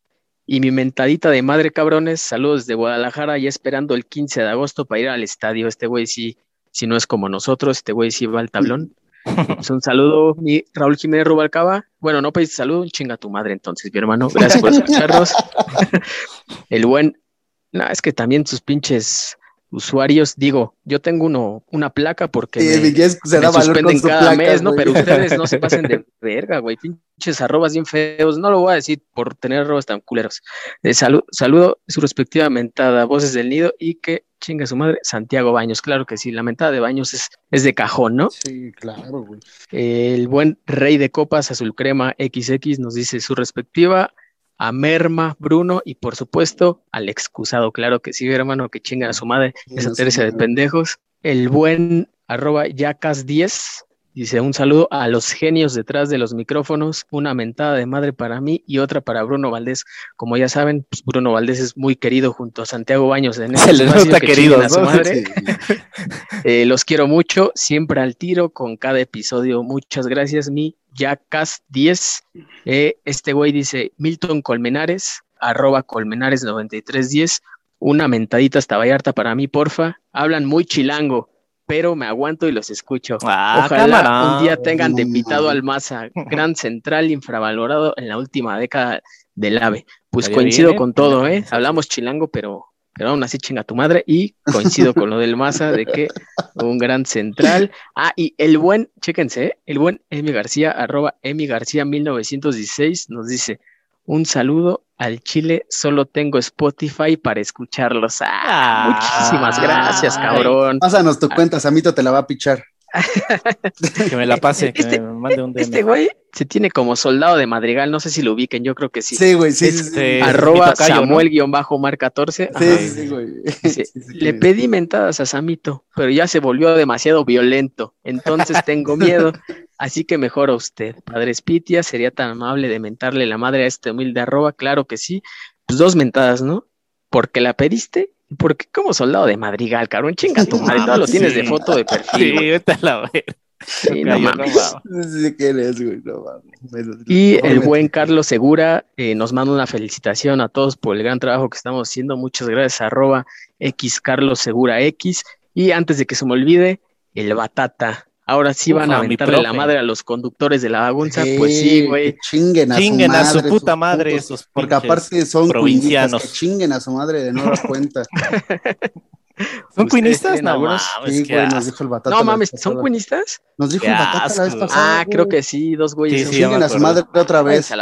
Y mi mentadita de madre, cabrones, saludos de Guadalajara, ya esperando el 15 de agosto para ir al estadio. Este güey sí, si no es como nosotros, este güey sí va al tablón. Pues un saludo, mi Raúl Jiménez Rubalcaba. Bueno, no pediste saludo, chinga tu madre entonces, mi hermano. Gracias por escucharnos. El buen, no, es que también sus pinches usuarios, digo, yo tengo uno, una placa porque me, se da suspenden cada placa, mes, ¿no? güey. Pero ustedes no se pasen de verga, güey. Pinches arrobas bien feos. No lo voy a decir por tener arrobas tan culeros. De salu- saludo su respectiva mentada, voces del nido y que chinga su madre, Santiago Baños. Claro que sí, la mentada de Baños es, es de cajón, ¿no? Sí, claro, güey. El buen rey de copas, azul crema XX, nos dice su respectiva. A Merma, Bruno y por supuesto al excusado, claro que sí, hermano, que chingan a su madre, esa tercia de pendejos. El buen arroba yacas10 dice un saludo a los genios detrás de los micrófonos, una mentada de madre para mí y otra para Bruno Valdés. Como ya saben, pues Bruno Valdés es muy querido junto a Santiago Baños en este Se les nota que a su ¿no? madre. Sí. Eh, los quiero mucho, siempre al tiro con cada episodio. Muchas gracias, mi Jackas10. Eh, este güey dice Milton Colmenares, arroba Colmenares9310. Una mentadita hasta Vallarta para mí, porfa. Hablan muy chilango, pero me aguanto y los escucho. Ah, Ojalá cámara. un día tengan de invitado mames. al Maza, gran central infravalorado en la última década del AVE. Pues Estaría coincido bien, ¿eh? con todo, ¿eh? Hablamos chilango, pero, pero aún así chinga tu madre. Y coincido con lo del Maza, de que un gran central. Ah, y el buen, chéquense, ¿eh? el buen Emi García, arroba Emi García 1916, nos dice: Un saludo al Chile, solo tengo Spotify para escucharlos. Ah, Ah. muchísimas gracias, cabrón. Pásanos tu cuenta, Samito te la va a pichar. Que me la pase, que Este- me mande un DM. Este güey se tiene como soldado de Madrigal, no sé si lo ubiquen, yo creo que sí. Sí, güey, sí, sí, sí. Este, Arroba mi tocayo, ¿no? Samuel-Mar14. Sí, Ajá. sí, sí, güey. Dice, Sí, sí, Le pedí mentadas a Samito, pero ya se volvió demasiado violento. Entonces tengo miedo. Así que mejor a usted. Padre Spitia, ¿sería tan amable de mentarle la madre a este humilde arroba? Claro que sí. Pues dos mentadas, ¿no? Porque la pediste porque como soldado de Madrigal, cabrón. Chinga tu madre, todo lo tienes de Sí. foto de Sí, perfil. güey. vete a la verga. Sí, no Tocayo, no mames. mames. Sí sé quién es, güey, no mames. Bueno, Y el buen Carlos Segura eh, nos manda una felicitación a todos por el gran trabajo que estamos haciendo. Muchas gracias, arroba X Carlos Segura X. Y antes de que se me olvide, el Batata. Ahora sí van a aventarle la madre a los conductores de la bagunza. Pues sí, güey. Chinguen a Chinguen su a madre. su puta madre putos- esos Porque aparte son provincianos. Que chinguen a su madre de nueva cuenta. ¿Son Ustedes cuinistas? tienen No mames, Sí, güey, nos asco. dijo el batata. No mames, ¿son cuinistas? Nos dijo Qué el batata la vez asco. pasada. Ah, creo que sí, dos güeyes. Sí, Chinguen me a su acordé. madre otra vez. A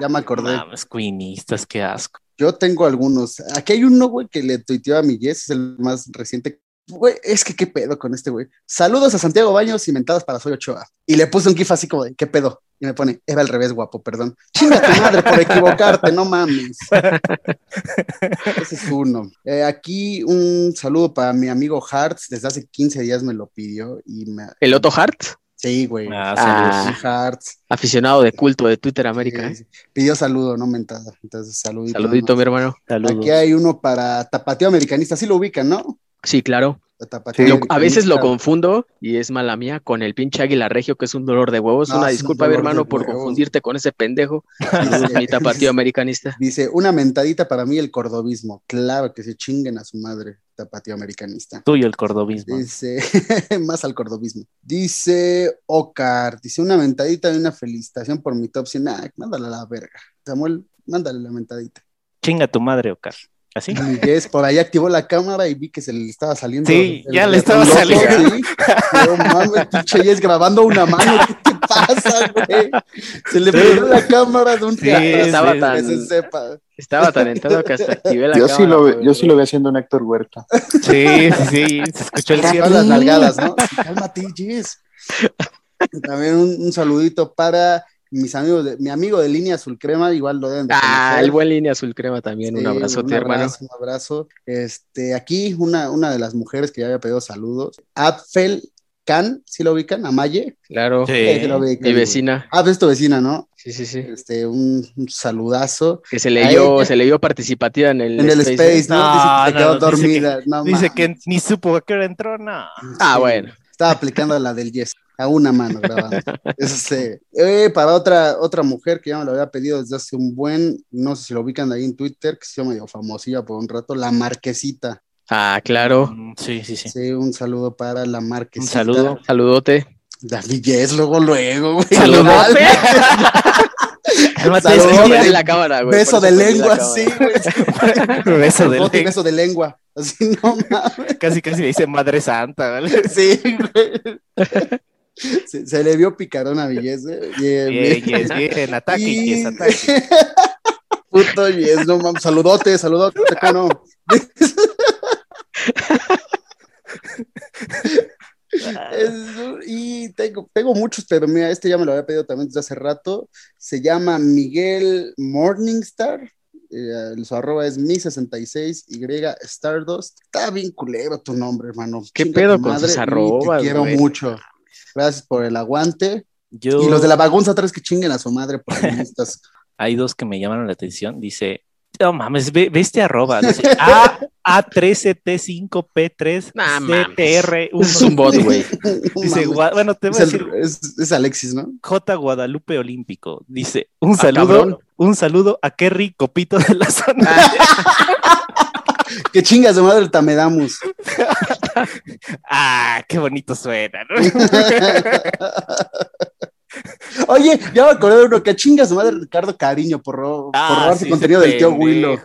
Ya me acordé. Mames, cuinistas, qué asco. Yo tengo algunos. Aquí hay uno, güey, que le tuiteó a mi Jess, es el más reciente. Güey, es que qué pedo con este güey. Saludos a Santiago Baños y mentadas para Soy Ochoa. Y le puse un gif así como de, ¿qué pedo? Y me pone, Eva al revés, guapo, perdón. Chinga tu madre por equivocarte, no mames. Ese es uno. Eh, aquí un saludo para mi amigo Hartz. Desde hace 15 días me lo pidió y me. El Otto Hart, Sí, güey. Ah, Ah. saludos. Hartz. aficionado de culto de Twitter América. Sí, ¿eh? sí. Pidió saludo, no mentada. Entonces, saludito. Saludito, mi hermano. Saludos. Aquí hay uno para Tapateo Americanista. Sí lo ubican, ¿no? Sí, claro. Tapateo Sí. Lo- a veces lo confundo y es mala mía con el pinche águila regio, que es un dolor de huevos. No, Una un disculpa, de hermano, por huevos. confundirte con ese pendejo. Mi tapatío americanista. Dice, una mentadita para mí el cordobismo. Claro que se chinguen a su madre, tapateo americanista. Tuyo el cordobismo. Dice, más al cordobismo. Dice Ocar, dice una mentadita y una felicitación por mi top 100. Nah, mándale a la verga. Samuel, mándale la mentadita. Chinga tu madre, Ocar. ¿Así? Y Jess por ahí activó la cámara y vi que se le estaba saliendo. Sí, el- ya el le estaba loco, saliendo. sí. No mames, pinche Jess grabando una mano. ¿Qué te pasa, güey? Se le perdió la cámara de un Sí, estaba que tan- se sepa. Estaba tan entrado que hasta activé la Yo sí, cámara, lo, güey. yo sí lo vi haciendo un Héctor Huerta. Sí, sí, sí. Se escuchó el cierre. las nalgadas, ¿no? Sí, Cálmate, Jess. También un, un saludito para mis amigos, de, mi amigo de línea azul crema, igual lo deben de Ah, conocer. el buen línea azul crema también. Sí, un abrazote, un hermano. abrazo, Un abrazo. Este, aquí una, una de las mujeres que ya había pedido saludos, Abfel Khan, ¿sí lo ubican? Amaye. Claro, Sí. Sí, lo ubican, mi vecina. Ah, es tu vecina, ¿no? Sí, sí, sí. Este, un, un saludazo. Que se leyó, se leyó participativa en el, En el Space. Space, ¿no? No, dice que se no, quedó dice dormida. no Dice que ni supo a qué hora entró, no. Ah, Sí, bueno. Estaba aplicando la del Yes, a una mano grabando. Este, eh, para otra, otra mujer que ya me lo había pedido desde hace un buen, no sé si lo ubican ahí en Twitter, que se llama medio famosilla por un rato, la Marquesita. Ah, claro. Mm, Sí, sí, sí. Sí, un saludo para la Marquesita. Un saludo. Saludote. David Yes, luego, luego, güey. Saludote. Cálmate, ya- la cámara, güey. Beso de lengua, sí, güey. Beso de lengua. beso de lengua. Así, no mames. Casi, casi le dice Madre Santa, ¿vale? Sí, güey. Se, se le vio picarón a Villés, eh. Bien, Bien, bien. yes, bien. Ataque y yes, ataque. Puto Yes, no mames. Saludote, saludote, ¿cómo no? Es- y tengo, tengo muchos, pero mira, este ya me lo había pedido también desde hace rato. Se llama Miguel Morningstar. eh, su arroba es mi66y Stardust. Está bien culero tu nombre, hermano. ¿Qué Chinga pedo con sus y arrobas, Te quiero güey? mucho. Gracias por el aguante. Yo, Y los de la bagunza atrás que chinguen a su madre por hay dos que me llamaron la atención. Dice, no mames, ve, ve este arroba. Dice, A, A13T5P3 Nah, mames. CTR1. Es un bot, güey. Dice, bueno, te voy a el- decir es- es Alexis, ¿no? J Guadalupe Olímpico. Dice, un Ah, saludo, cabrón. un saludo a Kerry Copito de la zona. Que chingas de madre Tamedamus. ah, qué bonito suena, ¿no? Oye, ya me acordé de uno que chingas de madre Ricardo Cariño por, ro- por Ah, robarse sí, contenido del tío Willow.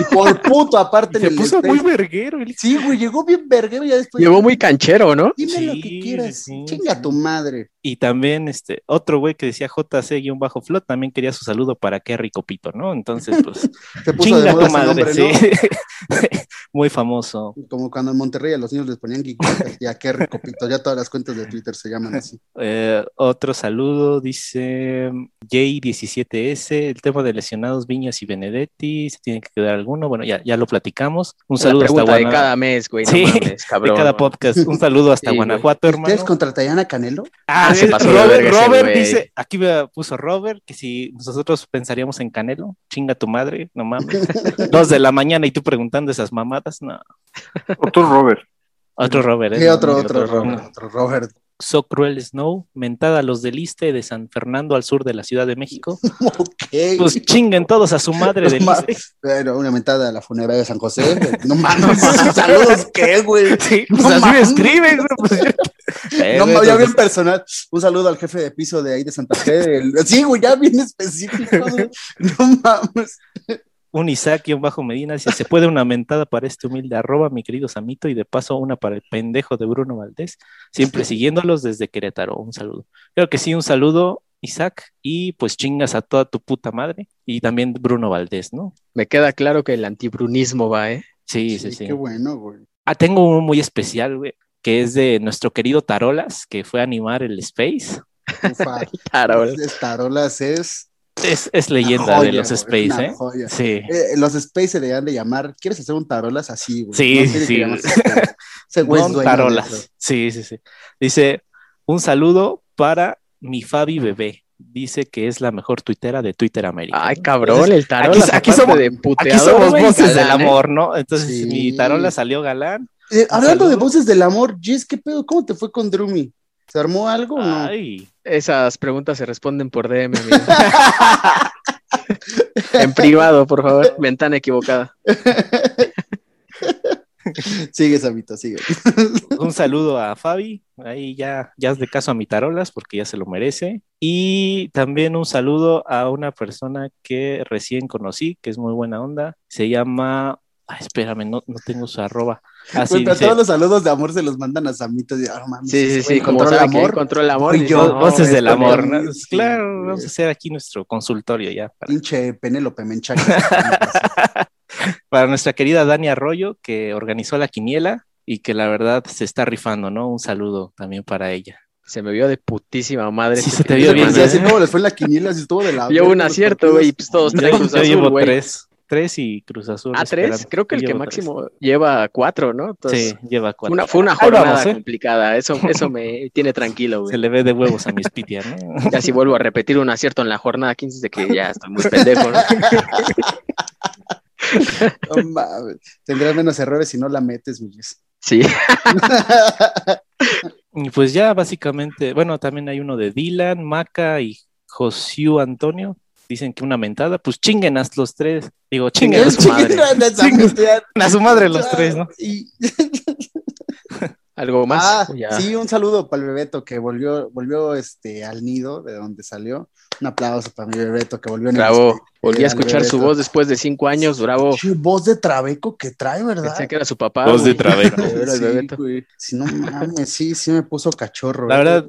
Y por puto, aparte en Se el puso muy verguero. el- Sí, güey, llegó bien verguero y ya después. Llegó muy canchero, ¿no? Dime lo que quieras. sí, sí. Chinga tu madre. Y también este otro güey que decía JC-Flot también quería su saludo para Kerry Copito, ¿no? Entonces, pues, Se puso chinga de moda tu ese madre, nombre, sí. ¿no? Muy famoso. Como cuando en Monterrey a los niños les ponían y a Kerry Copito, ya todas las cuentas de Twitter se llaman así. Eh, otro saludo, dice J17S, el tema de lesionados Viñas y Benedetti, se tiene que quedar alguno, bueno, ya, ya lo platicamos. Un La saludo hasta pregunta de Guanajuato. cada mes, güey. No Sí, mames, de cada podcast. Un saludo hasta Sí. Guanajuato, ¿Ustedes hermano. contratarían a Canelo? Ah, Ah, se pasó de Robert, verga dice, aquí me puso Robert, que si nosotros pensaríamos en Canelo, chinga tu madre, no mames. Dos de la mañana y tú preguntando esas mamadas, no. Otro Robert. Otro Robert, ¿eh? Sí, otro, No, otro, otro Robert, otro Robert. So Cruel Snow, mentada a los del Iste de San Fernando al sur de la Ciudad de México. Ok. Pues chinguen todos a su madre del No Iste. Pero una mentada a la funeraria de San José. No mames, saludos, ¿qué, güey? Sí, pues No así me escriben, güey, Eh, No güey, mames, ya pues, bien personal. Un saludo al jefe de piso de ahí de Santa Fe. el- Sí, güey, ya bien específico. güey. No mames. Un Isaac-Bajo Medina dice, ¿se puede una mentada para este humilde arroba, mi querido Samito? Y de paso una para el pendejo de Bruno Valdés, siempre siguiéndolos desde Querétaro. Un saludo. Creo que sí, un saludo, Isaac, y pues chingas a toda tu puta madre. Y también Bruno Valdés, ¿no? Me queda claro que el antibrunismo va, ¿eh? Sí, sí, sí. Qué bueno, güey. Ah, tengo uno muy especial, güey, que es de nuestro querido Tarolas, que fue a animar el Space. Ufa. Tarolas. Tarolas es. Es, es leyenda joya, de los Space, ¿eh? joya. Sí. Eh, los Space se deberían de llamar. ¿Quieres hacer un Tarolas así, güey? Sí, tiene que sí. llamarse Space. Ese güey es Don dueño de eso. Tarolas. Sí, sí, sí. Dice, un saludo para mi Fabi Bebé. Dice que es la mejor tuitera de Twitter América. Ay, ¿no? cabrón, Entonces, el Tarolas. aquí- aquí somos- de Aquí somos voces del galán, ¿eh? amor, ¿no? Entonces Sí. mi Tarola salió galán. Eh, hablando de voces del amor, Jess, ¿qué pedo? ¿Cómo te fue con Drumi? ¿Se armó algo o no? Esas preguntas se responden por DM, amigo. en privado, por favor. Ventana equivocada. Sigue, Sabito, sigue. un saludo a Fabi. Ahí ya, ya hazle caso a mi Tarolas porque ya se lo merece. Y también un saludo a una persona que recién conocí, que es muy buena onda. Se llama. Ay, espérame, no, no tengo su arroba. Así dice. todos los saludos de amor se los mandan a Samito. y, ah, mames, Sí, sí, sí. Como sabe el amor. encontró el amor. Dice, yo, no, voces del amor, claro, vamos a hacer aquí nuestro consultorio ya para, Pinche Penélope Menchaca. para nuestra querida Dani Arroyo, que organizó la quiniela y que la verdad se está rifando, ¿no? Un saludo también para ella. Se me vio de putísima madre. Sí, este se te vio de bien, semana. Así cómo les fue en la quiniela, si estuvo de la. Yo un acierto, güey, y pues todos Cruz yo llevo tres, tres y Cruz Azul. Ah, tres. Creo que el que máximo lleva cuatro, ¿no? Entonces, Sí, lleva cuatro. una, fue una jornada vamos, ¿eh? complicada. Eso, eso me tiene tranquilo, Se güey. le ve de huevos a mi Spitia, ¿no? Ya si vuelvo a repetir un acierto en la jornada 15 de que ya estoy muy pendejo, ¿no? No mames. Tendrás menos errores si no la metes, güey. Sí. Y pues ya básicamente, bueno, también hay uno de Dylan, Maca y Josiu Antonio. Dicen que una mentada, pues chinguen a los tres. Digo, chinguen a su madre. Chinguen A su madre los tres, ¿no? Y- ¿Algo más? Ah, ya. sí, un saludo para el Bebeto que volvió, volvió este, al nido de donde salió. Un aplauso para mi Bebeto que volvió en el Bravo. este, Volví a escuchar su voz después de cinco años. Bravo. Voz de Trabeco que trae, ¿verdad? Pensé que era su papá. Voz de. Trabeco. Pero era el Sí. Si no mames, sí, sí me puso cachorro. La eh. verdad,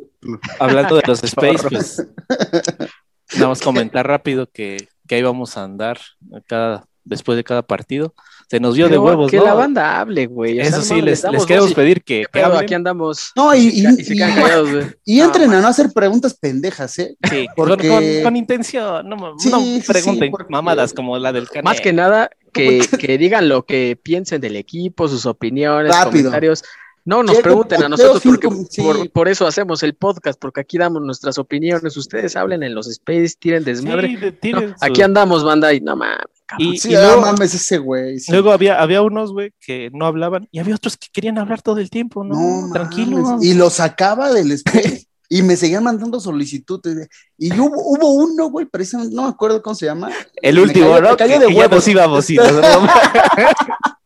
hablando de los Space, pues nada más comentar rápido que, que ahí vamos a andar cada, después de cada partido. Se nos vio de huevos, Que ¿no? la banda hable, güey. O sea, Eso no sí, les, les queremos pedir que, ¿Qué que hablen. Aquí andamos. No, y, Y, y, se callados, entren a no hacer preguntas pendejas, ¿eh? Sí, Porque- con, con- con intención, no, Sí, no sí, pregunten porque- mamadas como la del canal. Más que nada, que, que digan lo que piensen del equipo, sus opiniones, Rápido. comentarios. No nos pregunten a nosotros porque sí. por, por eso hacemos el podcast, porque aquí damos nuestras opiniones. Ustedes hablen en los space, tiren desmadre. Sí, de- No, tiren su- aquí andamos, banda, y no mames. Y, Sí, y luego, mames, ese güey. sí. luego había, había unos, güey, que no hablaban y había otros que querían hablar todo el tiempo, ¿no? No, Tranquilo. Y lo sacaba del space y me seguían mandando solicitudes. Y hubo, hubo uno, güey, precisamente, no me acuerdo cómo se llama. El Me último, cayó- ¿no? me cayó Que- de que ya huevos. nos íbamos nos-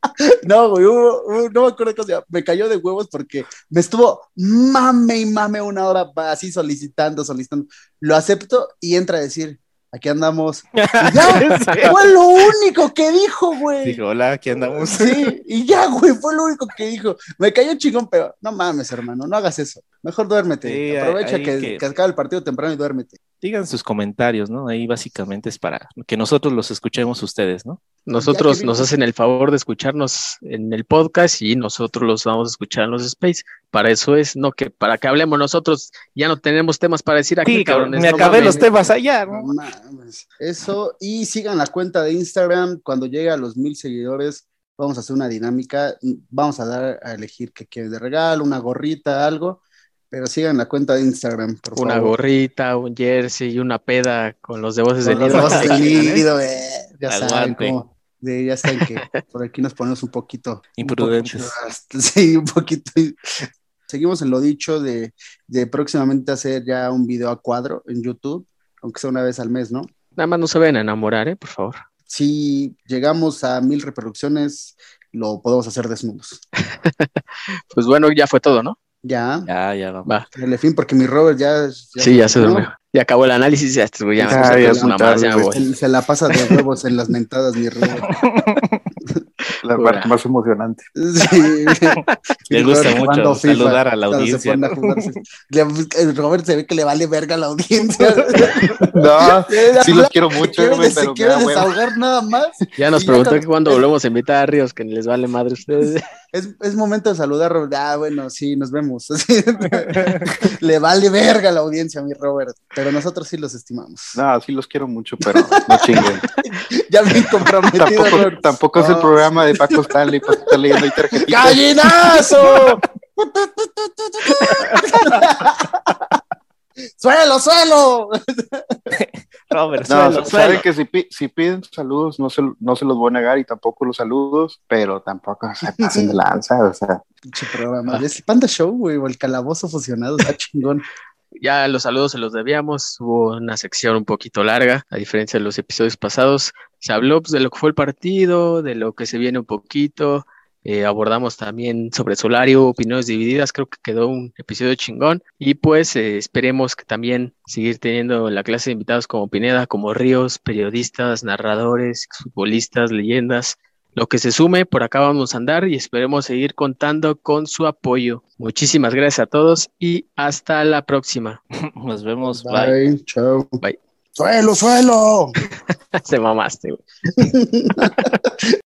No, güey, hubo, hubo- no me acuerdo cómo se llama. Me cayó de huevos porque me estuvo mame y mame una hora así solicitando, solicitando. Lo acepto y entra a decir, aquí andamos. Y ya, fue lo único que dijo, güey. Dijo, hola, aquí andamos. Sí, y ya, güey, fue lo único que dijo. Me cayó chingón, pero no mames, hermano, no hagas eso. Mejor duérmete. Sí, Aprovecha que, que- que acabe el partido temprano y duérmete. Digan sus comentarios, ¿no? Ahí básicamente es para que nosotros los escuchemos ustedes, ¿no? Nosotros nos hacen el favor de escucharnos en el podcast y nosotros los vamos a escuchar en los space. Para eso es, no que para que hablemos nosotros, ya no tenemos temas para decir aquí, Sí, cabrón, cabrones. me no acabé los temas allá, No ¿no? mames. Eso, y sigan la cuenta de Instagram. Cuando llegue a los mil seguidores, vamos a hacer una dinámica. Vamos a dar a elegir qué quieren de regalo, una gorrita, algo. Pero sigan la cuenta de Instagram, por Una favor. gorrita, un jersey y una peda con los de voces Con del los nido. ojos del nido, eh, Ya saben Aguante. cómo. de- ya saben que por aquí nos ponemos un poquito Imprudentes. un poquito- sí, un poquito. Seguimos en lo dicho de, de próximamente hacer ya un video a cuadro en YouTube, aunque sea una vez al mes, ¿no? Nada más no se vayan a enamorar, ¿eh? Por favor. Si llegamos a mil reproducciones, lo podemos hacer desnudos. Pues bueno, ya fue todo, ¿no? Ya, Ya, ya. Va. el fin, porque mi Robert ya. sí, ya se ¿no? durmió. Ya acabó el análisis, ya, este ya Ya, ya ya se la pasa de huevos en las mentadas, mi Robert. La Pura. parte más emocionante. Sí. Le gusta mucho FIFA, saludar a la se audiencia, a el Robert se ve que le vale verga a la audiencia. No, sí los quiero mucho, quiere, güey, se pero me hueva. desahogar nada más. Ya nos ya preguntó que cuando volvemos a invitar a Ríos, que les vale madre a ustedes. Es, es momento de saludar, Robert. Ah, bueno, sí, nos vemos. Le vale verga a la audiencia, mi Robert. Pero nosotros sí los estimamos. No, sí los quiero mucho, pero no chinguen. Ya bien comprometido, Tampoco, tampoco es el programa de Paco Stanley para estar leyendo ahí tarjetitas. ¡Gallinazo! ¡Suelo, suelo! Robert, No, suelo, saben que si, si piden saludos, no se, no se los voy a negar y tampoco los saludos, pero tampoco se pasen de lanza, o sea. Pinche programa. Es Panda Show, güey, o el calabozo fusionado. Está chingón. Ya los saludos se los debíamos, hubo una sección un poquito larga, a diferencia de los episodios pasados. Se habló pues, de lo que fue el partido, de lo que se viene un poquito, eh, abordamos también sobre Solario, opiniones divididas, creo que quedó un episodio chingón y pues eh, esperemos que también seguir teniendo la clase de invitados como Pineda, como Ríos, periodistas, narradores, futbolistas, leyendas, lo que se sume, por acá vamos a andar y esperemos seguir contando con su apoyo. Muchísimas gracias a todos y hasta la próxima. Nos vemos. Bye. Bye. Chao. Bye. ¡Suelo, suelo! Se mamaste, güey.